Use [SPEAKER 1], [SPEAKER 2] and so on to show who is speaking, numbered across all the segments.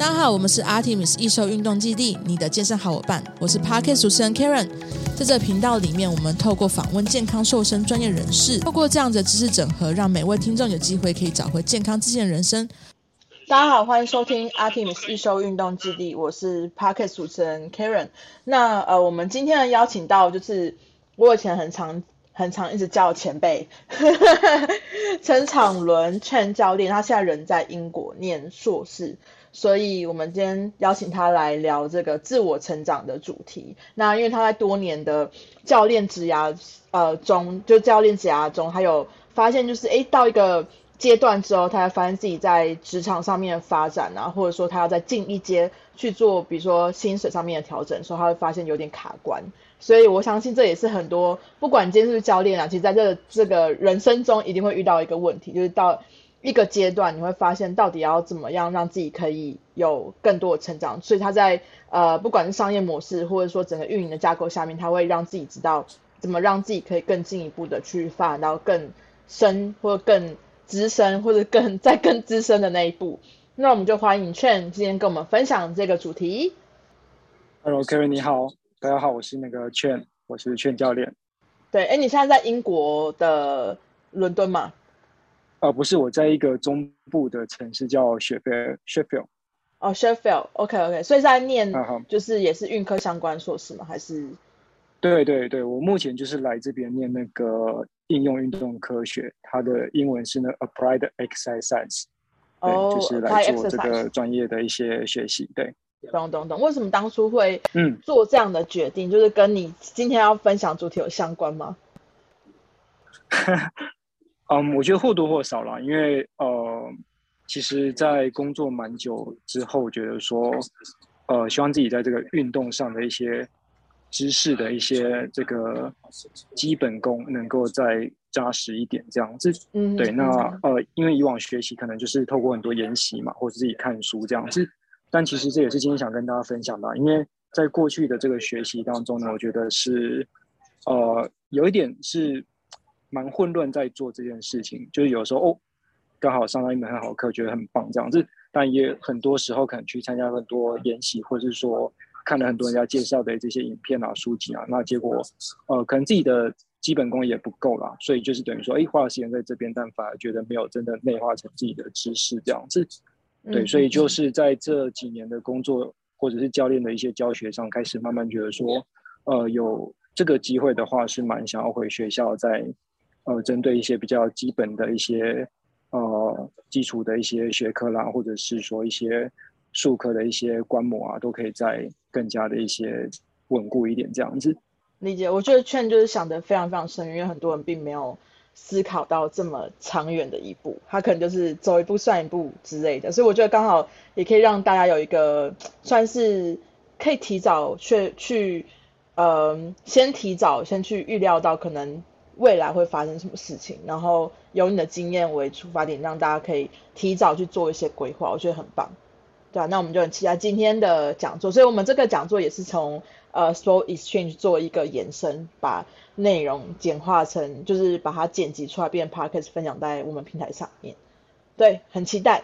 [SPEAKER 1] 大家好，我们是 Artemis 易瘦运动基地，你的健身好伙伴。我是 Parket 主持人 Karen，在这频道里面，我们透过访问健康瘦身专业人士，透过这样的知识整合，让每位听众有机会可以找回健康自信的人生。大家好，欢迎收听 Artemis 易瘦运动基地，我是 Parket 主持人 Karen。那呃，我们今天呢邀请到就是我以前很常很常一直叫前辈 陈昶伦陈教练，他现在人在英国念硕士。所以，我们今天邀请他来聊这个自我成长的主题。那因为他在多年的教练职涯呃中，就教练职涯中，他有发现就是，诶，到一个阶段之后，他会发现自己在职场上面的发展啊，或者说他要再进一阶去做，比如说薪水上面的调整，所以他会发现有点卡关。所以我相信这也是很多，不管今天是不是教练啊，其实在这这个人生中一定会遇到一个问题，就是到。一个阶段，你会发现到底要怎么样让自己可以有更多的成长。所以他在呃，不管是商业模式，或者说整个运营的架构下面，他会让自己知道怎么让自己可以更进一步的去发展到更深，或者更资深，或者更在更资深的那一步。那我们就欢迎 Chen 今天跟我们分享这个主题。
[SPEAKER 2] Hello，Karen，你好，大家好，我是那个 Chen，我是 Chen 教练。
[SPEAKER 1] 对，哎，你现在在英国的伦敦吗？
[SPEAKER 2] 呃，不是，我在一个中部的城市叫雪菲尔 （Sheffield）。
[SPEAKER 1] 哦，Sheffield，OK，OK，所以在念，就是也是运科相关硕士吗？还是？
[SPEAKER 2] 对对对，我目前就是来这边念那个应用运动科学，它的英文是那 Applied Exercise，
[SPEAKER 1] 哦，
[SPEAKER 2] 就是来做这个专业的一些学习。对，
[SPEAKER 1] 懂懂懂。为什么当初会嗯做这样的决定？嗯、就是跟你今天要分享主题有相关吗？
[SPEAKER 2] 嗯，um, 我觉得或多或少啦，因为呃，其实，在工作蛮久之后，觉得说，呃，希望自己在这个运动上的一些知识的一些这个基本功能够再扎实一点，这样子。嗯，对。那呃，因为以往学习可能就是透过很多研习嘛，或者自己看书这样子，但其实这也是今天想跟大家分享的，因为在过去的这个学习当中呢，我觉得是呃，有一点是。蛮混乱在做这件事情，就是有时候哦，刚好上到一门很好的课，觉得很棒这样子，但也很多时候可能去参加很多研习，或者是说看了很多人家介绍的这些影片啊、书籍啊，那结果呃，可能自己的基本功也不够啦，所以就是等于说，哎，花了时间在这边，但反而觉得没有真的内化成自己的知识这样子。对，所以就是在这几年的工作或者是教练的一些教学上，开始慢慢觉得说，呃，有这个机会的话，是蛮想要回学校在。呃，针对一些比较基本的一些呃基础的一些学科啦，或者是说一些术科的一些观摩啊，都可以再更加的一些稳固一点这样子。
[SPEAKER 1] 理解，我觉得劝就是想得非常非常深，因为很多人并没有思考到这么长远的一步，他可能就是走一步算一步之类的，所以我觉得刚好也可以让大家有一个算是可以提早去去，嗯、呃，先提早先去预料到可能。未来会发生什么事情，然后由你的经验为出发点，让大家可以提早去做一些规划，我觉得很棒，对啊，那我们就很期待今天的讲座，所以我们这个讲座也是从呃 s o l Exchange 做一个延伸，把内容简化成，就是把它剪辑出来变成 Podcast 分享在我们平台上面，对，很期待。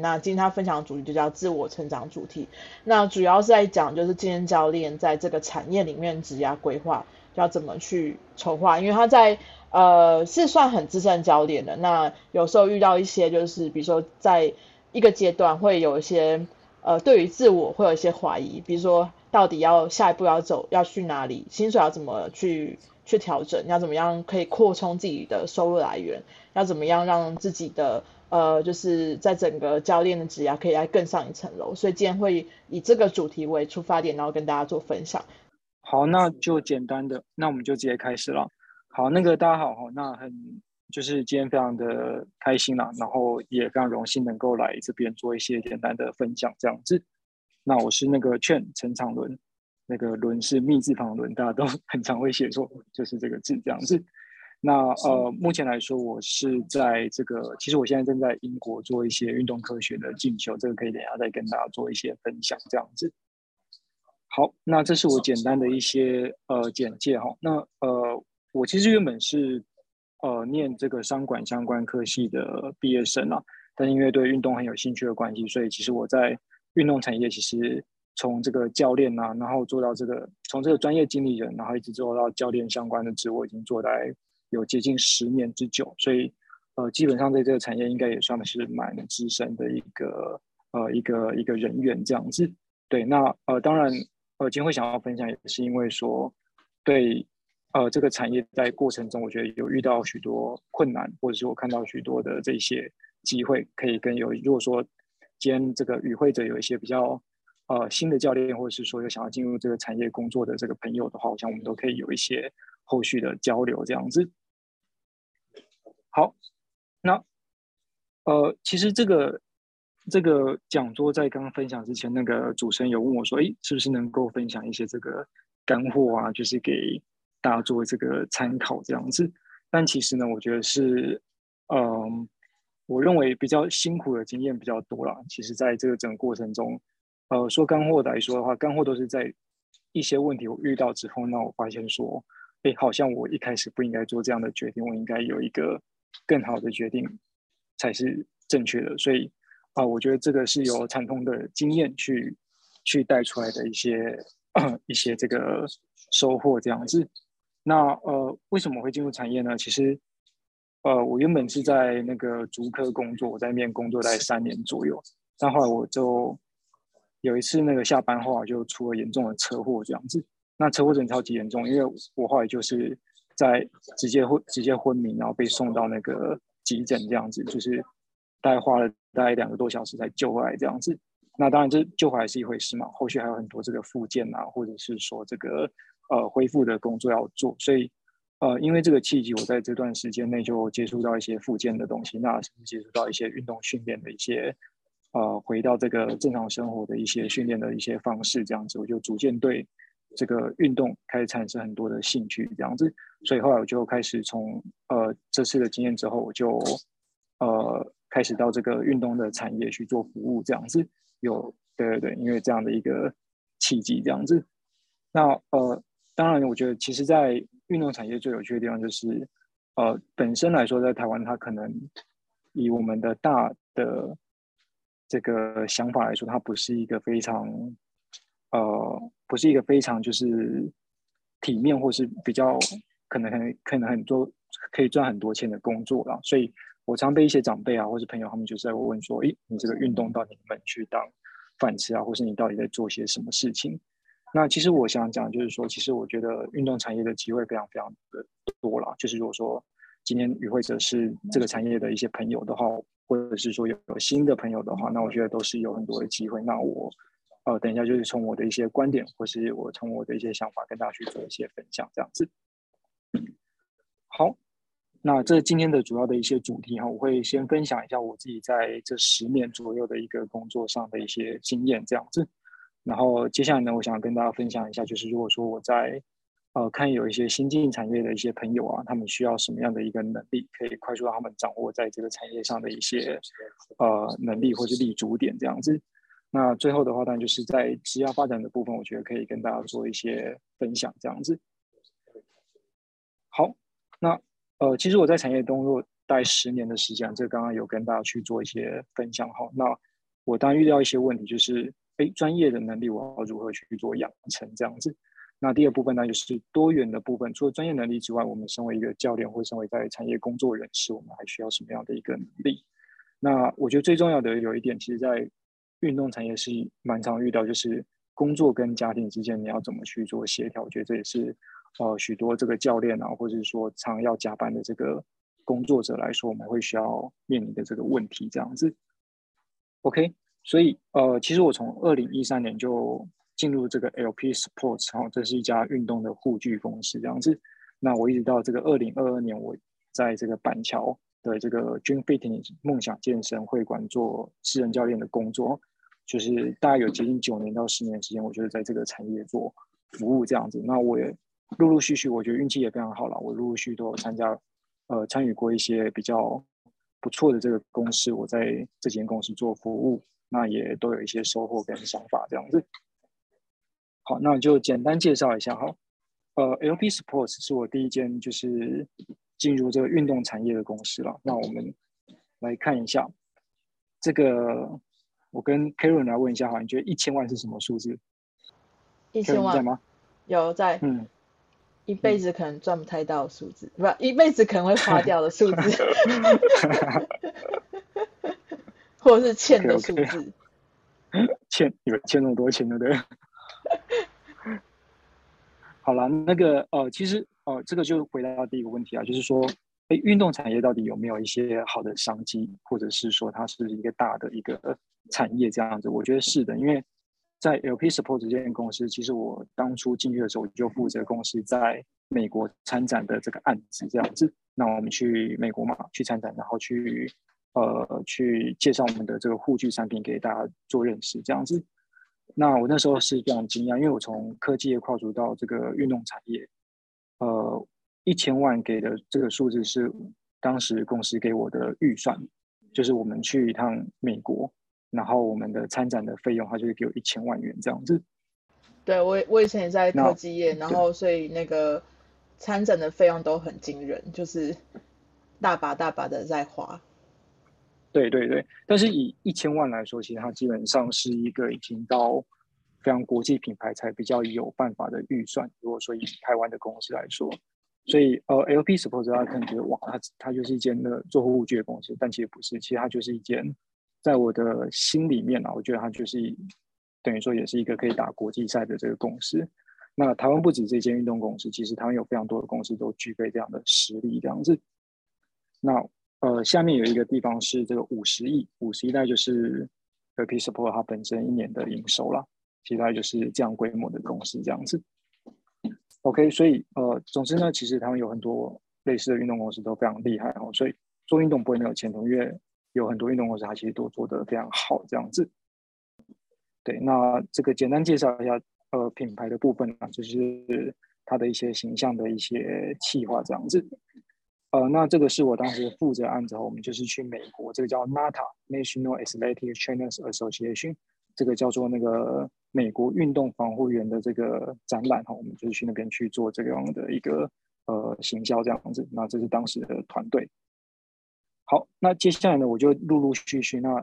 [SPEAKER 1] 那今天他分享的主题就叫自我成长主题，那主要是在讲就是健身教练在这个产业里面职业规划。要怎么去筹划？因为他在呃是算很资深教练的，那有时候遇到一些就是比如说在一个阶段会有一些呃对于自我会有一些怀疑，比如说到底要下一步要走要去哪里，薪水要怎么去去调整，要怎么样可以扩充自己的收入来源，要怎么样让自己的呃就是在整个教练的职涯可以来更上一层楼。所以今天会以这个主题为出发点，然后跟大家做分享。
[SPEAKER 2] 好，那就简单的，那我们就直接开始了。好，那个大家好哈，那很就是今天非常的开心啦，然后也非常荣幸能够来这边做一些简单的分享这样子。那我是那个 Chen 陈长伦，那个伦是密字旁的伦，大家都 很常会写错，就是这个字这样子。那呃，目前来说，我是在这个，其实我现在正在英国做一些运动科学的进修，这个可以等下再跟大家做一些分享这样子。好，那这是我简单的一些呃简介哈。那呃，我其实原本是呃念这个商管相关科系的毕业生啊，但因为对运动很有兴趣的关系，所以其实我在运动产业其实从这个教练啊，然后做到这个从这个专业经理人，然后一直做到教练相关的职我，已经做来有接近十年之久，所以呃，基本上在这个产业应该也算是蛮资深的一个呃一个一个人员这样子。对，那呃当然呃今天会想要分享，也是因为说对。呃，这个产业在过程中，我觉得有遇到许多困难，或者是我看到许多的这些机会，可以跟有如果说今天这个与会者有一些比较呃新的教练，或者是说有想要进入这个产业工作的这个朋友的话，我想我们都可以有一些后续的交流这样子。好，那呃，其实这个这个讲座在刚刚分享之前，那个主持人有问我说，哎，是不是能够分享一些这个干货啊？就是给。大家作为这个参考这样子，但其实呢，我觉得是，嗯，我认为比较辛苦的经验比较多啦。其实，在这个整个过程中，呃，说干货来说的话，干货都是在一些问题我遇到之后，那我发现说，哎，好像我一开始不应该做这样的决定，我应该有一个更好的决定才是正确的。所以，啊、我觉得这个是有惨痛的经验去去带出来的一些 一些这个收获这样子。那呃，为什么会进入产业呢？其实，呃，我原本是在那个竹科工作，我在那边工作大概三年左右。但后来我就有一次那个下班后啊，就出了严重的车祸这样子。那车祸真的超级严重，因为我后来就是在直接昏直接昏迷，然后被送到那个急诊这样子，就是大概花了大概两个多小时才救回来这样子。那当然这救回来是一回事嘛，后续还有很多这个复健啊，或者是说这个。呃，恢复的工作要做，所以，呃，因为这个契机，我在这段时间内就接触到一些复健的东西，那甚至接触到一些运动训练的一些，呃，回到这个正常生活的一些训练的一些方式，这样子，我就逐渐对这个运动开始产生很多的兴趣，这样子，所以后来我就开始从呃这次的经验之后，我就呃开始到这个运动的产业去做服务，这样子，有，对对对，因为这样的一个契机，这样子，那呃。当然，我觉得其实，在运动产业最有趣的地方就是，呃，本身来说，在台湾，它可能以我们的大的这个想法来说，它不是一个非常，呃，不是一个非常就是体面或是比较可能很可能很多可以赚很多钱的工作啦。所以我常被一些长辈啊，或是朋友，他们就是在问说：“诶，你这个运动到底能不能去当饭吃啊？或是你到底在做些什么事情？”那其实我想讲，就是说，其实我觉得运动产业的机会非常非常的多啦。就是如果说今天与会者是这个产业的一些朋友的话，或者是说有有新的朋友的话，那我觉得都是有很多的机会。那我呃，等一下就是从我的一些观点，或是我从我的一些想法跟大家去做一些分享，这样子。好，那这今天的主要的一些主题哈，我会先分享一下我自己在这十年左右的一个工作上的一些经验，这样子。然后接下来呢，我想跟大家分享一下，就是如果说我在呃看有一些新进产业的一些朋友啊，他们需要什么样的一个能力，可以快速让他们掌握在这个产业上的一些呃能力或是立足点这样子。那最后的话，当然就是在职业发展的部分，我觉得可以跟大家做一些分享这样子。好，那呃，其实我在产业工作大概十年的时间，这刚刚有跟大家去做一些分享哈。那我当然遇到一些问题就是。哎，专业的能力我要如何去做养成这样子？那第二部分呢，就是多元的部分。除了专业能力之外，我们身为一个教练或身为在产业工作人士，我们还需要什么样的一个能力？那我觉得最重要的有一点，其实，在运动产业是蛮常遇到，就是工作跟家庭之间你要怎么去做协调？我觉得这也是呃许多这个教练啊，或者是说常要加班的这个工作者来说，我们会需要面临的这个问题这样子。OK。所以，呃，其实我从二零一三年就进入这个 LP Sports，然后这是一家运动的护具公司这样子。那我一直到这个二零二二年，我在这个板桥的这个 Dream Fitness 梦想健身会馆做私人教练的工作，就是大概有接近九年到十年时间，我就是在这个产业做服务这样子。那我也陆陆续续，我觉得运气也非常好了，我陆陆续续都有参加，呃，参与过一些比较不错的这个公司，我在这间公司做服务。那也都有一些收获跟想法这样子。好，那我就简单介绍一下哈。呃，LP Sports 是我第一间就是进入这个运动产业的公司了。那我们来看一下这个我跟 Karen 来问一下哈，你觉得一千万是什么数字？
[SPEAKER 3] 一千万
[SPEAKER 2] 在吗？
[SPEAKER 3] 有在。
[SPEAKER 2] 嗯。
[SPEAKER 3] 一辈子可能赚不太到数字，嗯、不，一辈子可能会花掉的数字，或者是欠的数字。Okay, okay.
[SPEAKER 2] 欠有欠那么多钱的对。好了，那个呃，其实呃，这个就回答到第一个问题啊，就是说，哎，运动产业到底有没有一些好的商机，或者是说它是一个大的一个产业这样子？我觉得是的，因为。在 LP Support 这间公司，其实我当初进去的时候，我就负责公司在美国参展的这个案子，这样子。那我们去美国嘛，去参展，然后去呃去介绍我们的这个护具产品给大家做认识，这样子。那我那时候是非常惊讶，因为我从科技业跨足到这个运动产业，呃，一千万给的这个数字是当时公司给我的预算，就是我们去一趟美国。然后我们的参展的费用，他就会给我一千万元这样子。
[SPEAKER 3] 对，我我以前也在科技业，然后所以那个参展的费用都很惊人，就是大把大把的在花。
[SPEAKER 2] 对对对，但是以一千万来说，其实它基本上是一个已经到非常国际品牌才比较有办法的预算。如果说以台湾的公司来说，所以呃，LP Support 大家可能觉得哇，它它就是一间的做护具的公司，但其实不是，其实它就是一间。在我的心里面啊，我觉得它就是等于说也是一个可以打国际赛的这个公司。那台湾不止这间运动公司，其实台湾有非常多的公司都具备这样的实力，这样子。那呃，下面有一个地方是这个五十亿，五十亿大概就是 LP Support 它本身一年的营收啦，其他就是这样规模的公司这样子。OK，所以呃，总之呢，其实他们有很多类似的运动公司都非常厉害哦，所以做运动不会没有前途，因为有很多运动公司，它其实都做得非常好，这样子。对，那这个简单介绍一下，呃，品牌的部分啊，就是它的一些形象的一些企划，这样子。呃，那这个是我当时负责案子，我们就是去美国，这个叫 NATA National Athletic Trainers Association，这个叫做那个美国运动防护员的这个展览哈，我们就是去那边去做这样的一个呃行销这样子。那这是当时的团队。好，那接下来呢，我就陆陆续续。那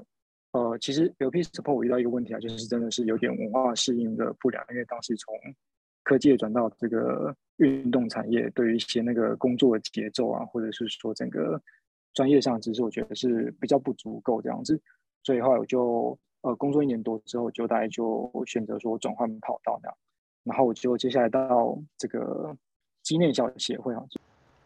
[SPEAKER 2] 呃，其实 LP Support 我遇到一个问题啊，就是真的是有点文化适应的不良，因为当时从科技转到这个运动产业，对于一些那个工作的节奏啊，或者是说整个专业上其实，我觉得是比较不足够这样子。所以后来我就呃工作一年多之后，就大概就选择说转换跑道那样，然后我就接下来到这个肌内效协会啊。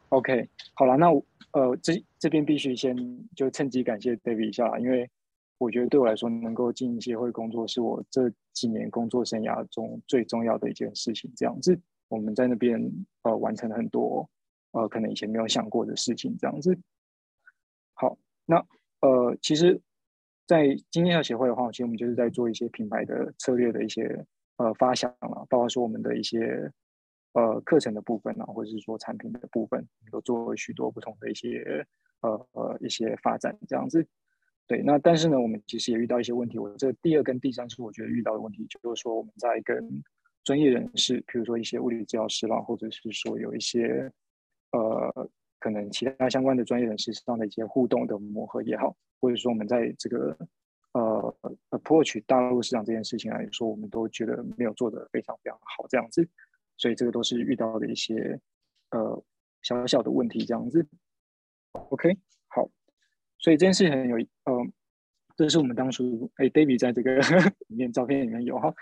[SPEAKER 2] OK，好了，那我。呃，这这边必须先就趁机感谢 David 一下，因为我觉得对我来说，能够进协会工作是我这几年工作生涯中最重要的一件事情。这样子，我们在那边呃完成了很多呃可能以前没有想过的事情。这样子，好，那呃其实，在经验协会的话，其实我们就是在做一些品牌的策略的一些呃发想了，包括说我们的一些。呃，课程的部分呢、或者是说产品的部分，都做了许多不同的一些呃呃一些发展这样子。对，那但是呢，我们其实也遇到一些问题。我这第二跟第三是我觉得遇到的问题，就是说我们在跟专业人士，比如说一些物理治疗师啦，或者是说有一些呃可能其他相关的专业人士上的一些互动的磨合也好，或者说我们在这个呃 approach 大陆市场这件事情来说，我们都觉得没有做得非常非常好这样子。所以这个都是遇到的一些呃小小的问题，这样子。OK，好。所以这件事情很有呃，这是我们当初哎，David 在这个 里面照片里面有哈，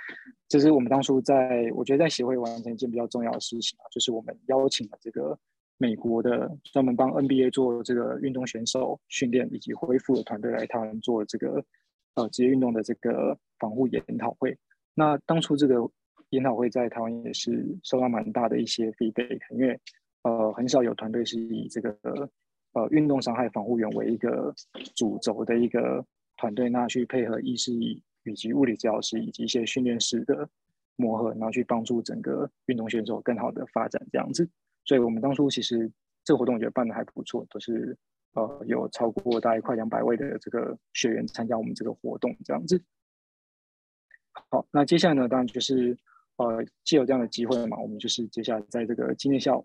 [SPEAKER 2] 这是我们当初在我觉得在协会完成一件比较重要的事情啊，就是我们邀请了这个美国的专门帮 NBA 做这个运动选手训练以及恢复的团队来台湾做这个呃职业运动的这个防护研讨会。那当初这个。研讨会在台湾也是受到蛮大的一些 feedback，因为呃很少有团队是以这个呃运动伤害防护员为一个主轴的一个团队，那去配合医师以及物理治疗师以及一些训练师的磨合，然后去帮助整个运动选手更好的发展这样子。所以我们当初其实这个活动我觉得办得还不错，都是呃有超过大概快两百位的这个学员参加我们这个活动这样子。好，那接下来呢，当然就是。呃，既有这样的机会嘛，我们就是接下来在这个经验校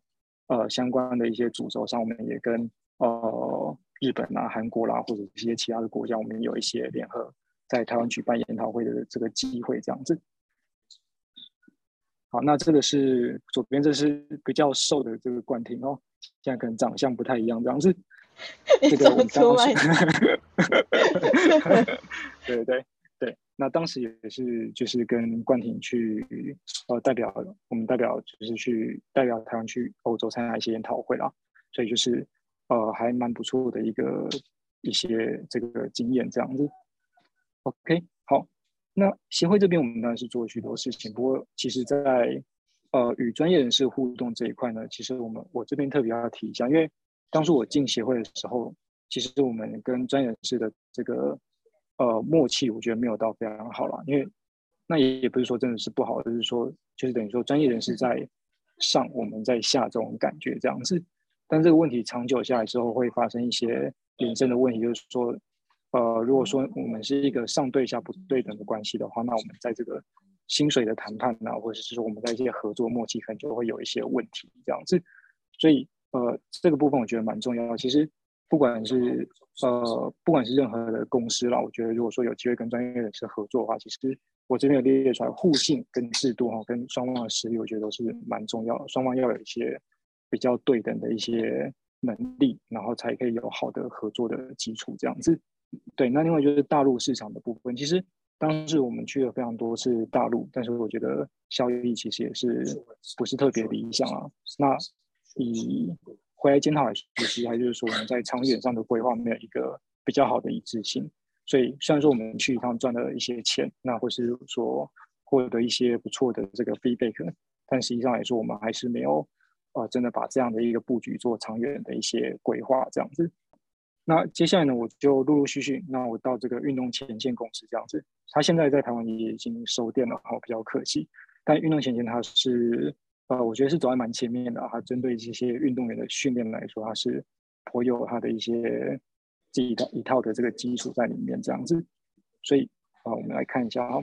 [SPEAKER 2] 呃相关的一些主轴上，我们也跟呃日本啊、韩国啦，或者一些其他的国家，我们有一些联合在台湾举办研讨会的这个机会，这样子。好，那这个是左边，这是比较瘦的这个冠廷哦，现在可能长相不太一样，这样子。这个我们刚刚，对对对对，那当时也是就是跟冠廷去呃代表我们代表就是去代表台湾去欧洲参加一些研讨会啦，所以就是呃还蛮不错的一个一些这个经验这样子。OK，好。那协会这边，我们当然是做了许多事情。不过，其实在，在呃与专业人士互动这一块呢，其实我们我这边特别要提一下，因为当初我进协会的时候，其实我们跟专业人士的这个呃默契，我觉得没有到非常好了。因为那也也不是说真的是不好，就是说就是等于说专业人士在上，我们在下这种感觉这样子。但这个问题长久下来之后，会发生一些衍生的问题，就是说。呃，如果说我们是一个上对下不对等的关系的话，那我们在这个薪水的谈判啊，或者是说我们在一些合作默契，可能就会有一些问题这样子。所以，呃，这个部分我觉得蛮重要。其实，不管是呃，不管是任何的公司啦，我觉得如果说有机会跟专业人士合作的话，其实我这边有列出来，互信跟制度哈，跟双方的实力，我觉得都是蛮重要的。双方要有一些比较对等的一些能力，然后才可以有好的合作的基础这样子。对，那另外就是大陆市场的部分。其实当时我们去了非常多次大陆，但是我觉得效益其实也是不是特别理想啊。那以回来检讨来说，其实还就是说我们在长远上的规划没有一个比较好的一致性。所以虽然说我们去一趟赚了一些钱，那或是说获得一些不错的这个 feedback，但实际上来说，我们还是没有呃真的把这样的一个布局做长远的一些规划这样子。那接下来呢，我就陆陆续续，那我到这个运动前线公司这样子，他现在在台湾也已经收店了，好，比较可惜。但运动前线它是，呃，我觉得是走在蛮前面的，它针对这些运动员的训练来说，它是颇有它的一些这一套一套的这个基础在里面这样子。所以啊，我们来看一下哈，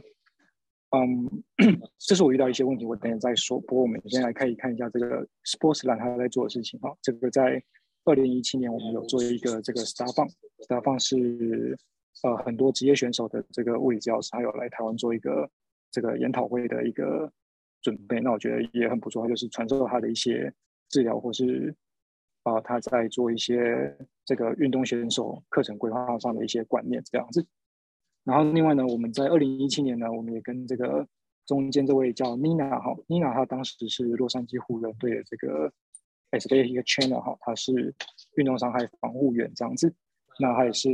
[SPEAKER 2] 嗯，这是我遇到一些问题，我等下再说。不过我们先来看一看一下这个 Sports Lab 他在做的事情哈，这个在。二零一七年，我们有做一个这个 Star Fun，Star Fun 是呃很多职业选手的这个物理治疗师，还有来台湾做一个这个研讨会的一个准备。那我觉得也很不错，就是传授他的一些治疗，或是啊、他在做一些这个运动选手课程规划上的一些观念这样子。然后另外呢，我们在二零一七年呢，我们也跟这个中间这位叫 Nina 哈，Nina 她当时是洛杉矶湖人队的这个。S B A 一个 channel 哈，他是运动伤害防护员这样子，那他也是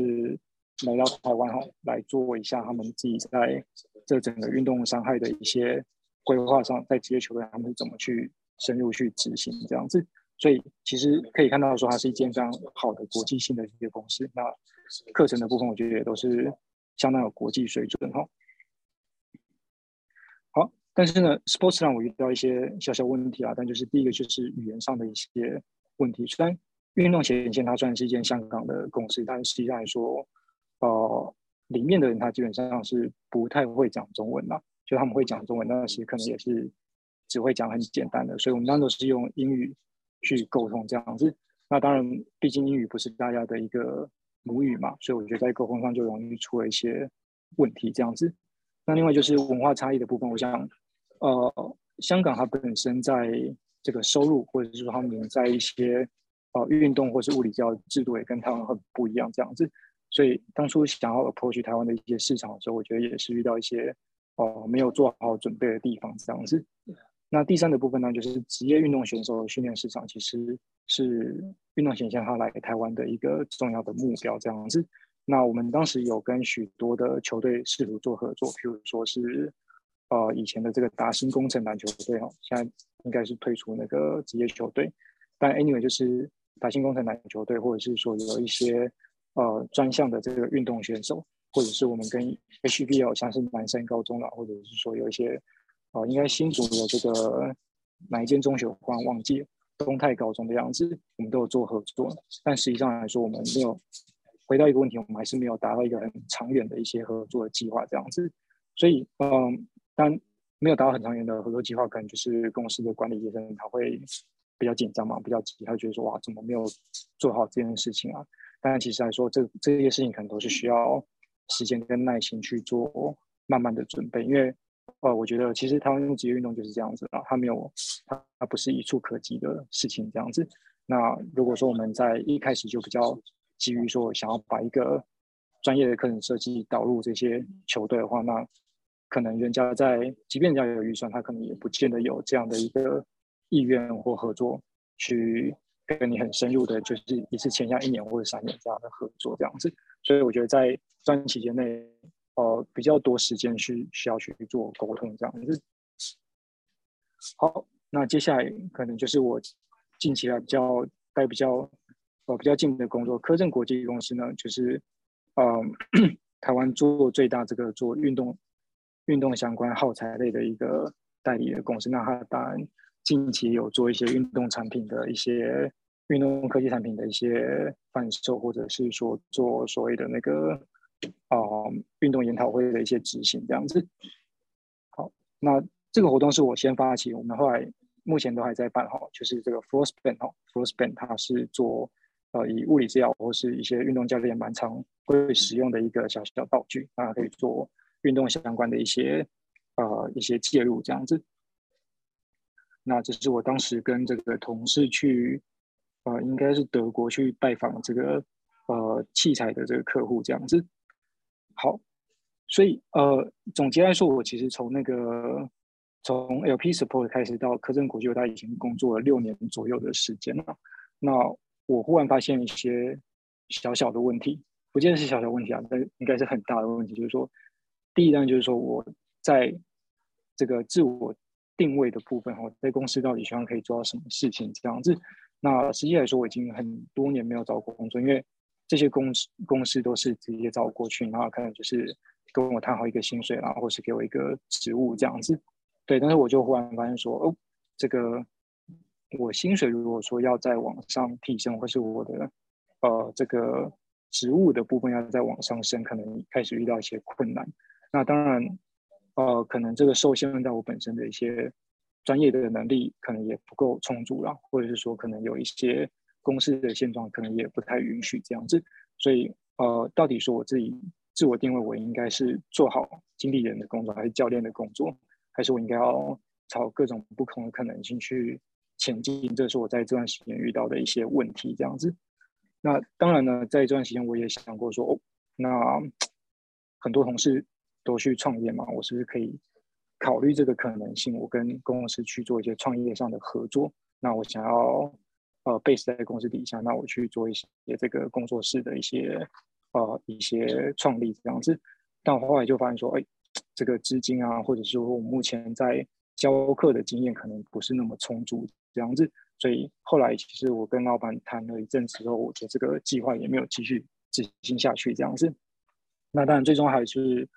[SPEAKER 2] 来到台湾哈，来做一下他们自己在这整个运动伤害的一些规划上，在职业球队他们是怎么去深入去执行这样子，所以其实可以看到说，它是一间非常好的国际性的一些公司。那课程的部分，我觉得也都是相当有国际水准哈。好但是呢，Sports 让我遇到一些小小问题啊。但就是第一个就是语言上的一些问题。虽然运动前线它算是一间香港的公司，但实际上来说，呃，里面的人他基本上是不太会讲中文啦。就他们会讲中文，但是可能也是只会讲很简单的。所以我们当时是用英语去沟通这样子。那当然，毕竟英语不是大家的一个母语嘛，所以我觉得在沟通上就容易出了一些问题这样子。那另外就是文化差异的部分，我想。呃，香港它本身在这个收入，或者是说他们在一些呃运动或是物理教育制度也跟台湾很不一样这样子，所以当初想要 approach 台湾的一些市场的时候，我觉得也是遇到一些呃没有做好准备的地方这样子。那第三的部分呢，就是职业运动选手训练市场其实是运动前线他来台湾的一个重要的目标这样子。那我们当时有跟许多的球队试图做合作，譬如说是。呃，以前的这个达新工程篮球队哈，现在应该是退出那个职业球队。但 anyway，就是达新工程篮球队，或者是说有一些呃专项的这个运动选手，或者是我们跟 HBL 像是南山高中啦，或者是说有一些呃应该新竹的这个哪一间中学，忽然忘记了，东泰高中的样子，我们都有做合作。但实际上来说，我们没有回到一个问题，我们还是没有达到一个很长远的一些合作的计划这样子。所以，嗯。但没有达到很长远的合作计划，可能就是公司的管理层他会比较紧张嘛，比较急，他觉得说哇，怎么没有做好这件事情啊？但其实来说，这这些事情可能都是需要时间跟耐心去做慢慢的准备，因为呃，我觉得其实台湾职业运动就是这样子啊，它没有它它不是一触可及的事情这样子。那如果说我们在一开始就比较急于说想要把一个专业的课程设计导入这些球队的话，那可能人家在即便人家有预算，他可能也不见得有这样的一个意愿或合作去跟你很深入的，就是一次签下一年或者三年这样的合作这样子。所以我觉得在段期间内，呃，比较多时间去需要去做沟通这样子。好，那接下来可能就是我。近期来比较待比较呃比较近的工作，科正国际公司呢，就是呃 台湾做最大这个做运动运动相关耗材类的一个代理的公司。那它当然近期有做一些运动产品的一些运动科技产品的一些贩售，或者是说做所谓的那个啊、呃、运动研讨会的一些执行这样子。好，那这个活动是我先发起，我们后来。目前都还在办哈，就是这个 Floor Span 哈，Floor Span 它是做呃以物理治疗或是一些运动教练蛮常会使用的一个小小道具，那可以做运动相关的一些呃一些介入这样子。那这是我当时跟这个同事去呃应该是德国去拜访这个呃器材的这个客户这样子。好，所以呃总结来说，我其实从那个。从 LP Support 开始到科正国际，我大已经工作了六年左右的时间了。那我忽然发现一些小小的问题，不见得是小小问题啊，但应该是很大的问题。就是说，第一单就是说我在这个自我定位的部分，哈，在公司到底希望可以做到什么事情这样子。那实际来说，我已经很多年没有找过工作，因为这些公司公司都是直接找我过去，然后可能就是跟我谈好一个薪水，然后或是给我一个职务这样子。对，但是我就忽然发现说，哦，这个我薪水如果说要再往上提升，或是我的呃这个职务的部分要再往上升，可能开始遇到一些困难。那当然，呃，可能这个受限在我本身的一些专业的能力可能也不够充足了，或者是说可能有一些公司的现状可能也不太允许这样子。所以，呃，到底说我自己自我定位，我应该是做好经理人的工作，还是教练的工作？还是我应该要朝各种不同的可能性去前进，这是我在这段时间遇到的一些问题。这样子，那当然呢，在这段时间我也想过说，哦，那很多同事都去创业嘛，我是不是可以考虑这个可能性？我跟公司去做一些创业上的合作。那我想要呃 base 在公司底下，那我去做一些这个工作室的一些呃一些创立这样子。但我后来就发现说，哎。这个资金啊，或者说我目前在教课的经验可能不是那么充足，这样子，所以后来其实我跟老板谈了一阵子之后，我觉得这个计划也没有继续执行下去，这样子。那当然，最终还是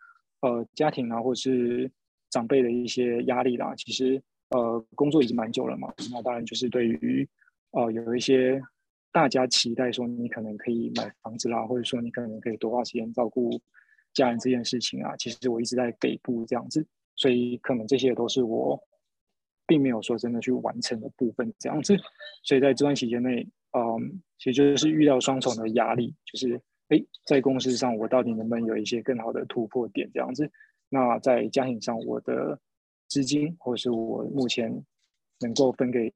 [SPEAKER 2] 呃家庭啊，或者是长辈的一些压力啦。其实呃工作已经蛮久了嘛，那当然就是对于呃有一些大家期待说你可能可以买房子啦，或者说你可能可以多花时间照顾。家人这件事情啊，其实我一直在北部这样子，所以可能这些都是我并没有说真的去完成的部分这样子，所以在这段期间内，嗯，其实就是遇到双重的压力，就是诶，在公司上我到底能不能有一些更好的突破点这样子？那在家庭上，我的资金或者是我目前能够分给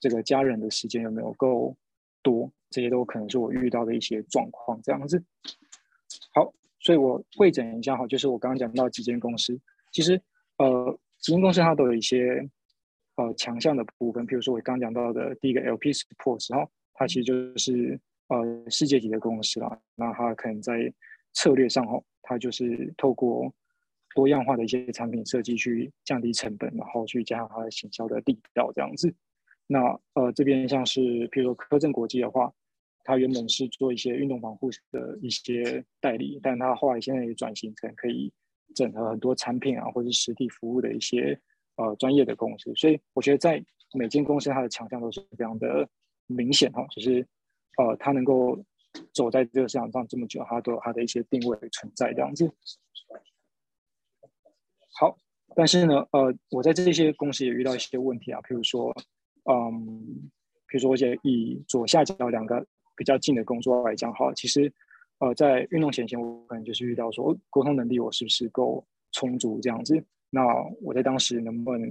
[SPEAKER 2] 这个家人的时间有没有够多？这些都可能是我遇到的一些状况这样子。好。所以我会整一下哈，就是我刚刚讲到几间公司，其实呃几间公司它都有一些呃强项的部分，比如说我刚刚讲到的第一个 LP Sports 哈，它其实就是呃世界级的公司啦，那它可能在策略上哈，它就是透过多样化的一些产品设计去降低成本，然后去加上它的行销的力道这样子。那呃这边像是譬如说科正国际的话。它原本是做一些运动防护的一些代理，但它后来现在也转型成可以整合很多产品啊，或者是实体服务的一些呃专业的公司。所以我觉得在每间公司它的强项都是非常的明显哈，就是呃它能够走在这个市场上这么久，它都有它的一些定位存在这样子。好，但是呢，呃，我在这些公司也遇到一些问题啊，譬如说，嗯，比如说我以左下角两个。比较近的工作来讲，哈，其实，呃，在运动前线，我可能就是遇到说沟通能力我是不是够充足这样子。那我在当时能不能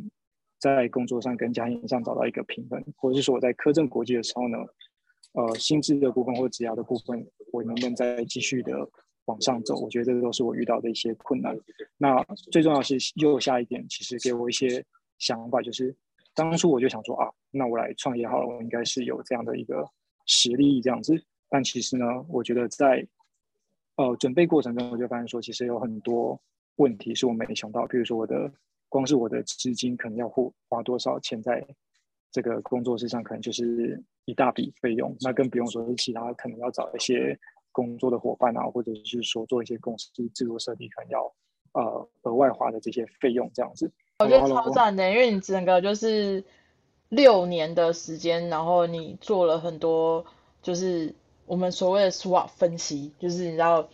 [SPEAKER 2] 在工作上跟家庭上找到一个平衡，或者是说我在科正国际的时候呢，呃，薪资的部分或职涯的部分，我能不能再继续的往上走？我觉得这都是我遇到的一些困难。那最重要是右下一点，其实给我一些想法，就是当初我就想说啊，那我来创业好了，我应该是有这样的一个实力这样子。但其实呢，我觉得在呃准备过程中，我就发现说，其实有很多问题是我没想到，比如说我的光是我的资金可能要花花多少钱在这个工作室上，可能就是一大笔费用。那更不用说是其他可能要找一些工作的伙伴啊，或者是说做一些公司制度设计，可能要呃额外花的这些费用这样子。
[SPEAKER 1] 我觉得超赞的，因为你整个就是六年的时间，然后你做了很多就是我们所谓的 SWOT 分析，就是你知道。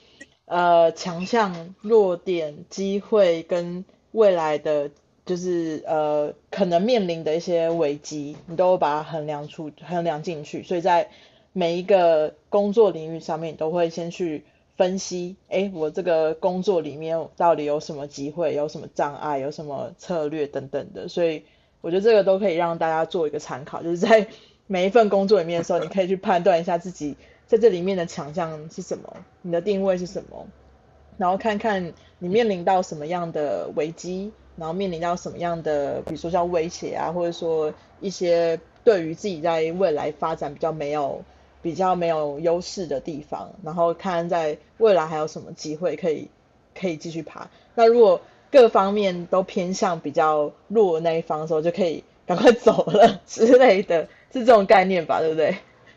[SPEAKER 1] 呃，强项、弱点、机会跟未来的就是呃可能面临的一些危机，你都把它衡量出衡量进去。所以在每一个工作领域上面，你都会先去分析，哎，我这个工作里面到底有什么机会，有什么障碍，有什么策略等等的。所以我觉得这个都可以让大家做一个参考，就是在每一份工作里面的时候，你可以去判断一下自己。在这里面的强项是什么？你的定位是什么？然后看看你面临到什么样的危机，然后面临到什么样的，比如说像威胁啊，或者说一些对于自己在未来发展比较没有、比较没有优势的地方，然后看在未来还有什么机会可以可以继续爬。那如果各方面都偏向比较弱的那一方的时候，就可以赶快走了之类的，是这种概念吧？对不对？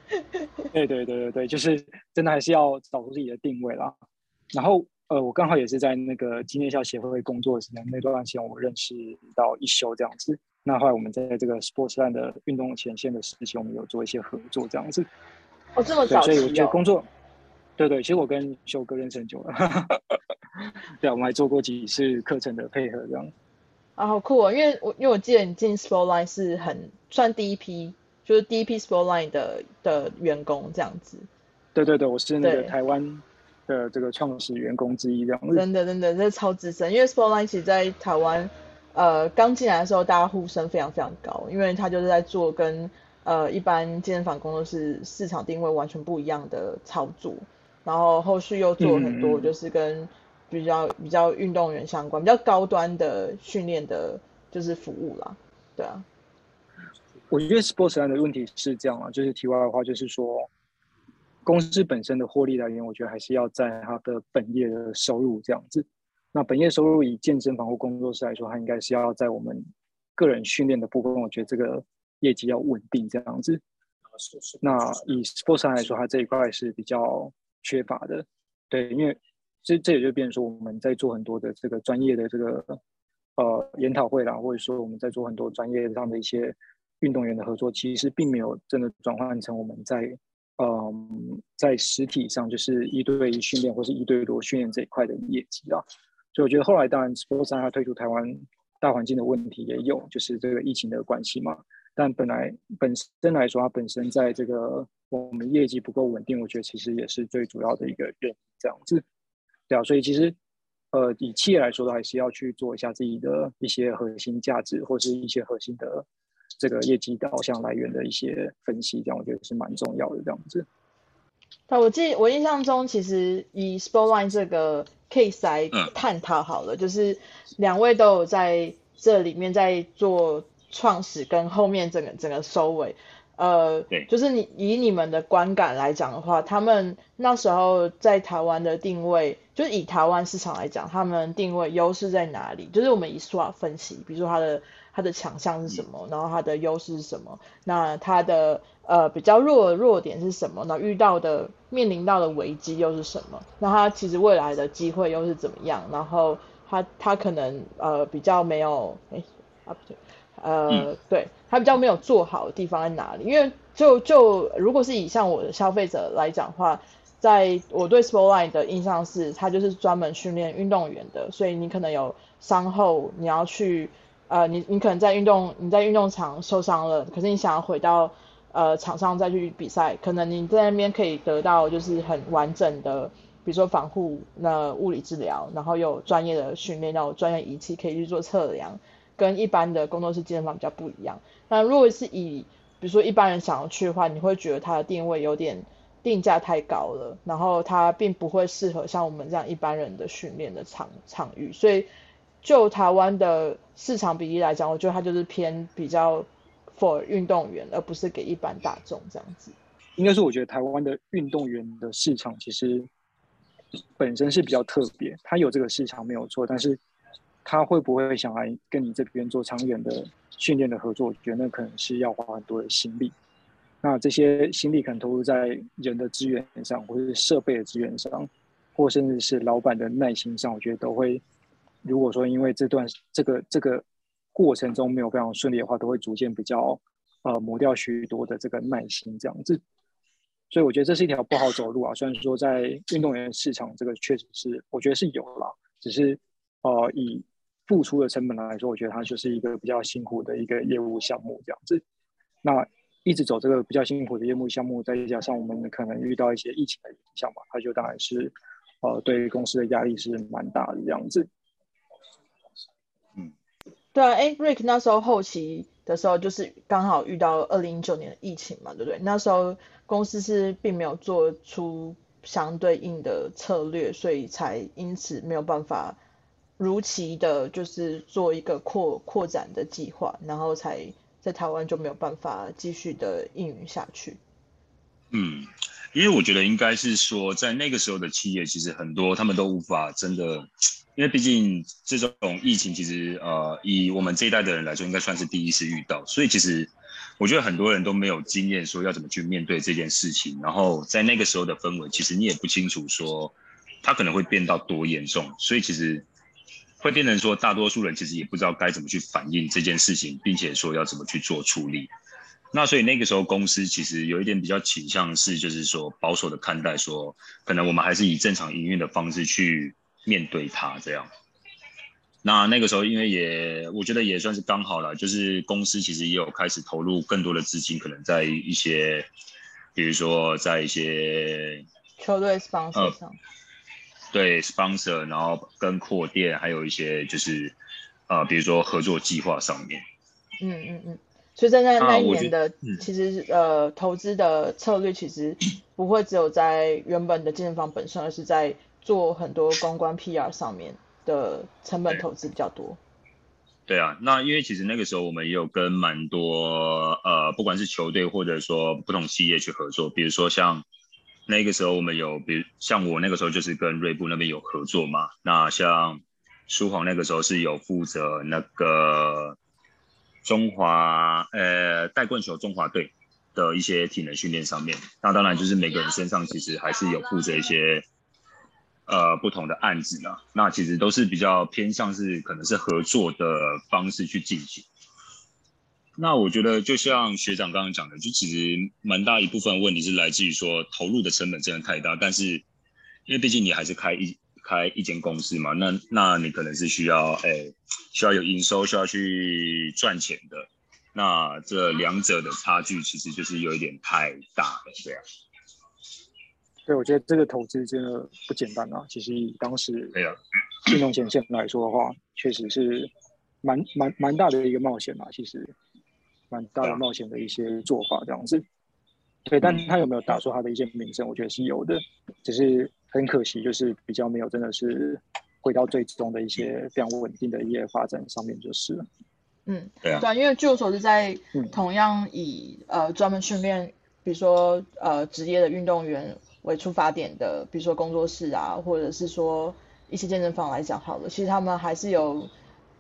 [SPEAKER 2] 对对对对对，就是真的还是要找出自己的定位啦。然后呃，我刚好也是在那个机内校协会工作的时间，那段时间我认识到一休这样子。那后来我们在这个 Sportsline 的运动前线的时期，我们有做一些合作这样子。
[SPEAKER 1] 哦，这么早期哦。
[SPEAKER 2] 所以我觉得工作，对对，其实我跟修哥认识很久了。对啊，我们还做过几次课程的配合这样。
[SPEAKER 1] 啊，好酷哦！因为我因为我记得你进 Sportsline 是很算第一批。就是第一批 Sportline 的的员工这样子，
[SPEAKER 2] 对对对，我是那个台湾的这个创始员工之一这样子。
[SPEAKER 1] 真的真的，这超资深，因为 Sportline 其实在台湾，呃，刚进来的时候，大家呼声非常非常高，因为他就是在做跟呃一般健身房工作室市场定位完全不一样的操作，然后后续又做了很多就是跟比较、嗯、比较运动员相关、比较高端的训练的，就是服务啦，对啊。
[SPEAKER 2] 我觉得 Sportsline 的问题是这样啊，就是题外的话，就是说，公司本身的获利来源，我觉得还是要在它的本业的收入这样子。那本业收入以健身房或工作室来说，它应该是要在我们个人训练的部分，我觉得这个业绩要稳定这样子。那以 Sportsline 来说，它这一块是比较缺乏的。对，因为这这也就变成说，我们在做很多的这个专业的这个呃研讨会啦，或者说我们在做很多专业上的一些。运动员的合作其实并没有真的转换成我们在，嗯，在实体上就是一对一训练或是一对多训练这一块的业绩啊。所以我觉得后来当然 Sportsline 它推出台湾大环境的问题也有，就是这个疫情的关系嘛。但本来本身来说，它本身在这个我们业绩不够稳定，我觉得其实也是最主要的一个原因。这样子，对啊。所以其实呃，以企业来说的话，还是要去做一下自己的一些核心价值或是一些核心的。这个业绩导向来源的一些分析，这样我觉得是蛮重要的。这样子，
[SPEAKER 1] 那，我记我印象中，其实以 Sportline 这个 case 来探讨好了，嗯、就是两位都有在这里面在做创始跟后面整个整个收尾。呃，对，就是你以你们的观感来讲的话，他们那时候在台湾的定位，就是以台湾市场来讲，他们定位优势在哪里？就是我们以 SWOT 分析，比如说它的。它的强项是什么？然后它的优势是什么？那它的呃比较弱的弱点是什么？那遇到的面临到的危机又是什么？那它其实未来的机会又是怎么样？然后它它可能呃比较没有哎啊不对呃、嗯、对它比较没有做好的地方在哪里？因为就就如果是以像我的消费者来讲的话，在我对 Sportline 的印象是它就是专门训练运动员的，所以你可能有伤后你要去。呃，你你可能在运动，你在运动场受伤了，可是你想要回到呃场上再去比赛，可能你在那边可以得到就是很完整的比如说防护、那物理治疗，然后有专业的训练，然后有专业仪器可以去做测量，跟一般的工作室健身房比较不一样。那如果是以比如说一般人想要去的话，你会觉得它的定位有点定价太高了，然后它并不会适合像我们这样一般人的训练的场场域，所以就台湾的市场比例来讲，我觉得它就是偏比较 for 运动员，而不是给一般大众这样子。
[SPEAKER 2] 应该是，我觉得台湾的运动员的市场其实本身是比较特别，它有这个市场没有错，但是他会不会想来跟你这边做长远的训练的合作？我觉得那可能是要花很多的心力。那这些心力可能投入在人的资源上，或是设备的资源上，或甚至是老板的耐心上，我觉得都会。如果说因为这段这个这个过程中没有非常顺利的话，都会逐渐比较呃磨掉许多的这个耐心这样子。所以我觉得这是一条不好走路啊。虽然说在运动员市场这个确实是，我觉得是有啦，只是呃以付出的成本来说，我觉得它就是一个比较辛苦的一个业务项目这样子。那一直走这个比较辛苦的业务项目，再加上我们可能遇到一些疫情的影响嘛，它就当然是呃对公司的压力是蛮大的这样子。
[SPEAKER 1] 嗯，对啊，哎，Rick 那时候后期的时候，就是刚好遇到二零一九年的疫情嘛，对不对？那时候。公司是并没有做出相对应的策略，所以才因此没有办法如期的，就是做一个扩扩展的计划，然后才在台湾就没有办法继续的运营下去。
[SPEAKER 4] 嗯，因为我觉得应该是说，在那个时候的企业，其实很多他们都无法真的，因为毕竟这种疫情，其实呃，以我们这一代的人来说，应该算是第一次遇到，所以其实。我觉得很多人都没有经验，说要怎么去面对这件事情。然后在那个时候的氛围，其实你也不清楚说它可能会变到多严重，所以其实会变成说，大多数人其实也不知道该怎么去反应这件事情，并且说要怎么去做处理。那所以那个时候公司其实有一点比较倾向是，就是说保守的看待，说可能我们还是以正常营运的方式去面对它这样。那那个时候，因为也我觉得也算是刚好了，就是公司其实也有开始投入更多的资金，可能在一些，比如说在一些
[SPEAKER 1] 球队 sponsor 上，
[SPEAKER 4] 对 sponsor，然后跟扩店，还有一些就是呃，比如说合作计划上面。
[SPEAKER 1] 嗯嗯嗯，所以在那那一年的，其实呃，投资的策略其实不会只有在原本的健身房本身，而是在做很多公关 PR 上面。的成本投资比较多，
[SPEAKER 4] 对啊，那因为其实那个时候我们也有跟蛮多呃，不管是球队或者说不同企业去合作，比如说像那个时候我们有，比如像我那个时候就是跟锐步那边有合作嘛，那像书皇那个时候是有负责那个中华呃带棍球中华队的一些体能训练上面，那当然就是每个人身上其实还是有负责一些。呃，不同的案子呢，那其实都是比较偏向是可能是合作的方式去进行。那我觉得就像学长刚刚讲的，就其实蛮大一部分问题是来自于说投入的成本真的太大，但是因为毕竟你还是开一开一间公司嘛，那那你可能是需要哎、欸、需要有营收，需要去赚钱的，那这两者的差距其实就是有一点太大了，这样。
[SPEAKER 2] 对，我觉得这个投资真的不简单啊！其实以当时运动前线来说的话，确实是蛮蛮蛮大的一个冒险啊。其实蛮大的冒险的一些做法这样子。对，但他有没有打出他的一些名声？我觉得是有的，只是很可惜，就是比较没有真的是回到最终的一些非常稳定的业发展上面就是了。
[SPEAKER 1] 嗯，对啊，因为据我所知，在同样以呃专门训练，比如说呃职业的运动员。为出发点的，比如说工作室啊，或者是说一些健身房来讲好了，其实他们还是有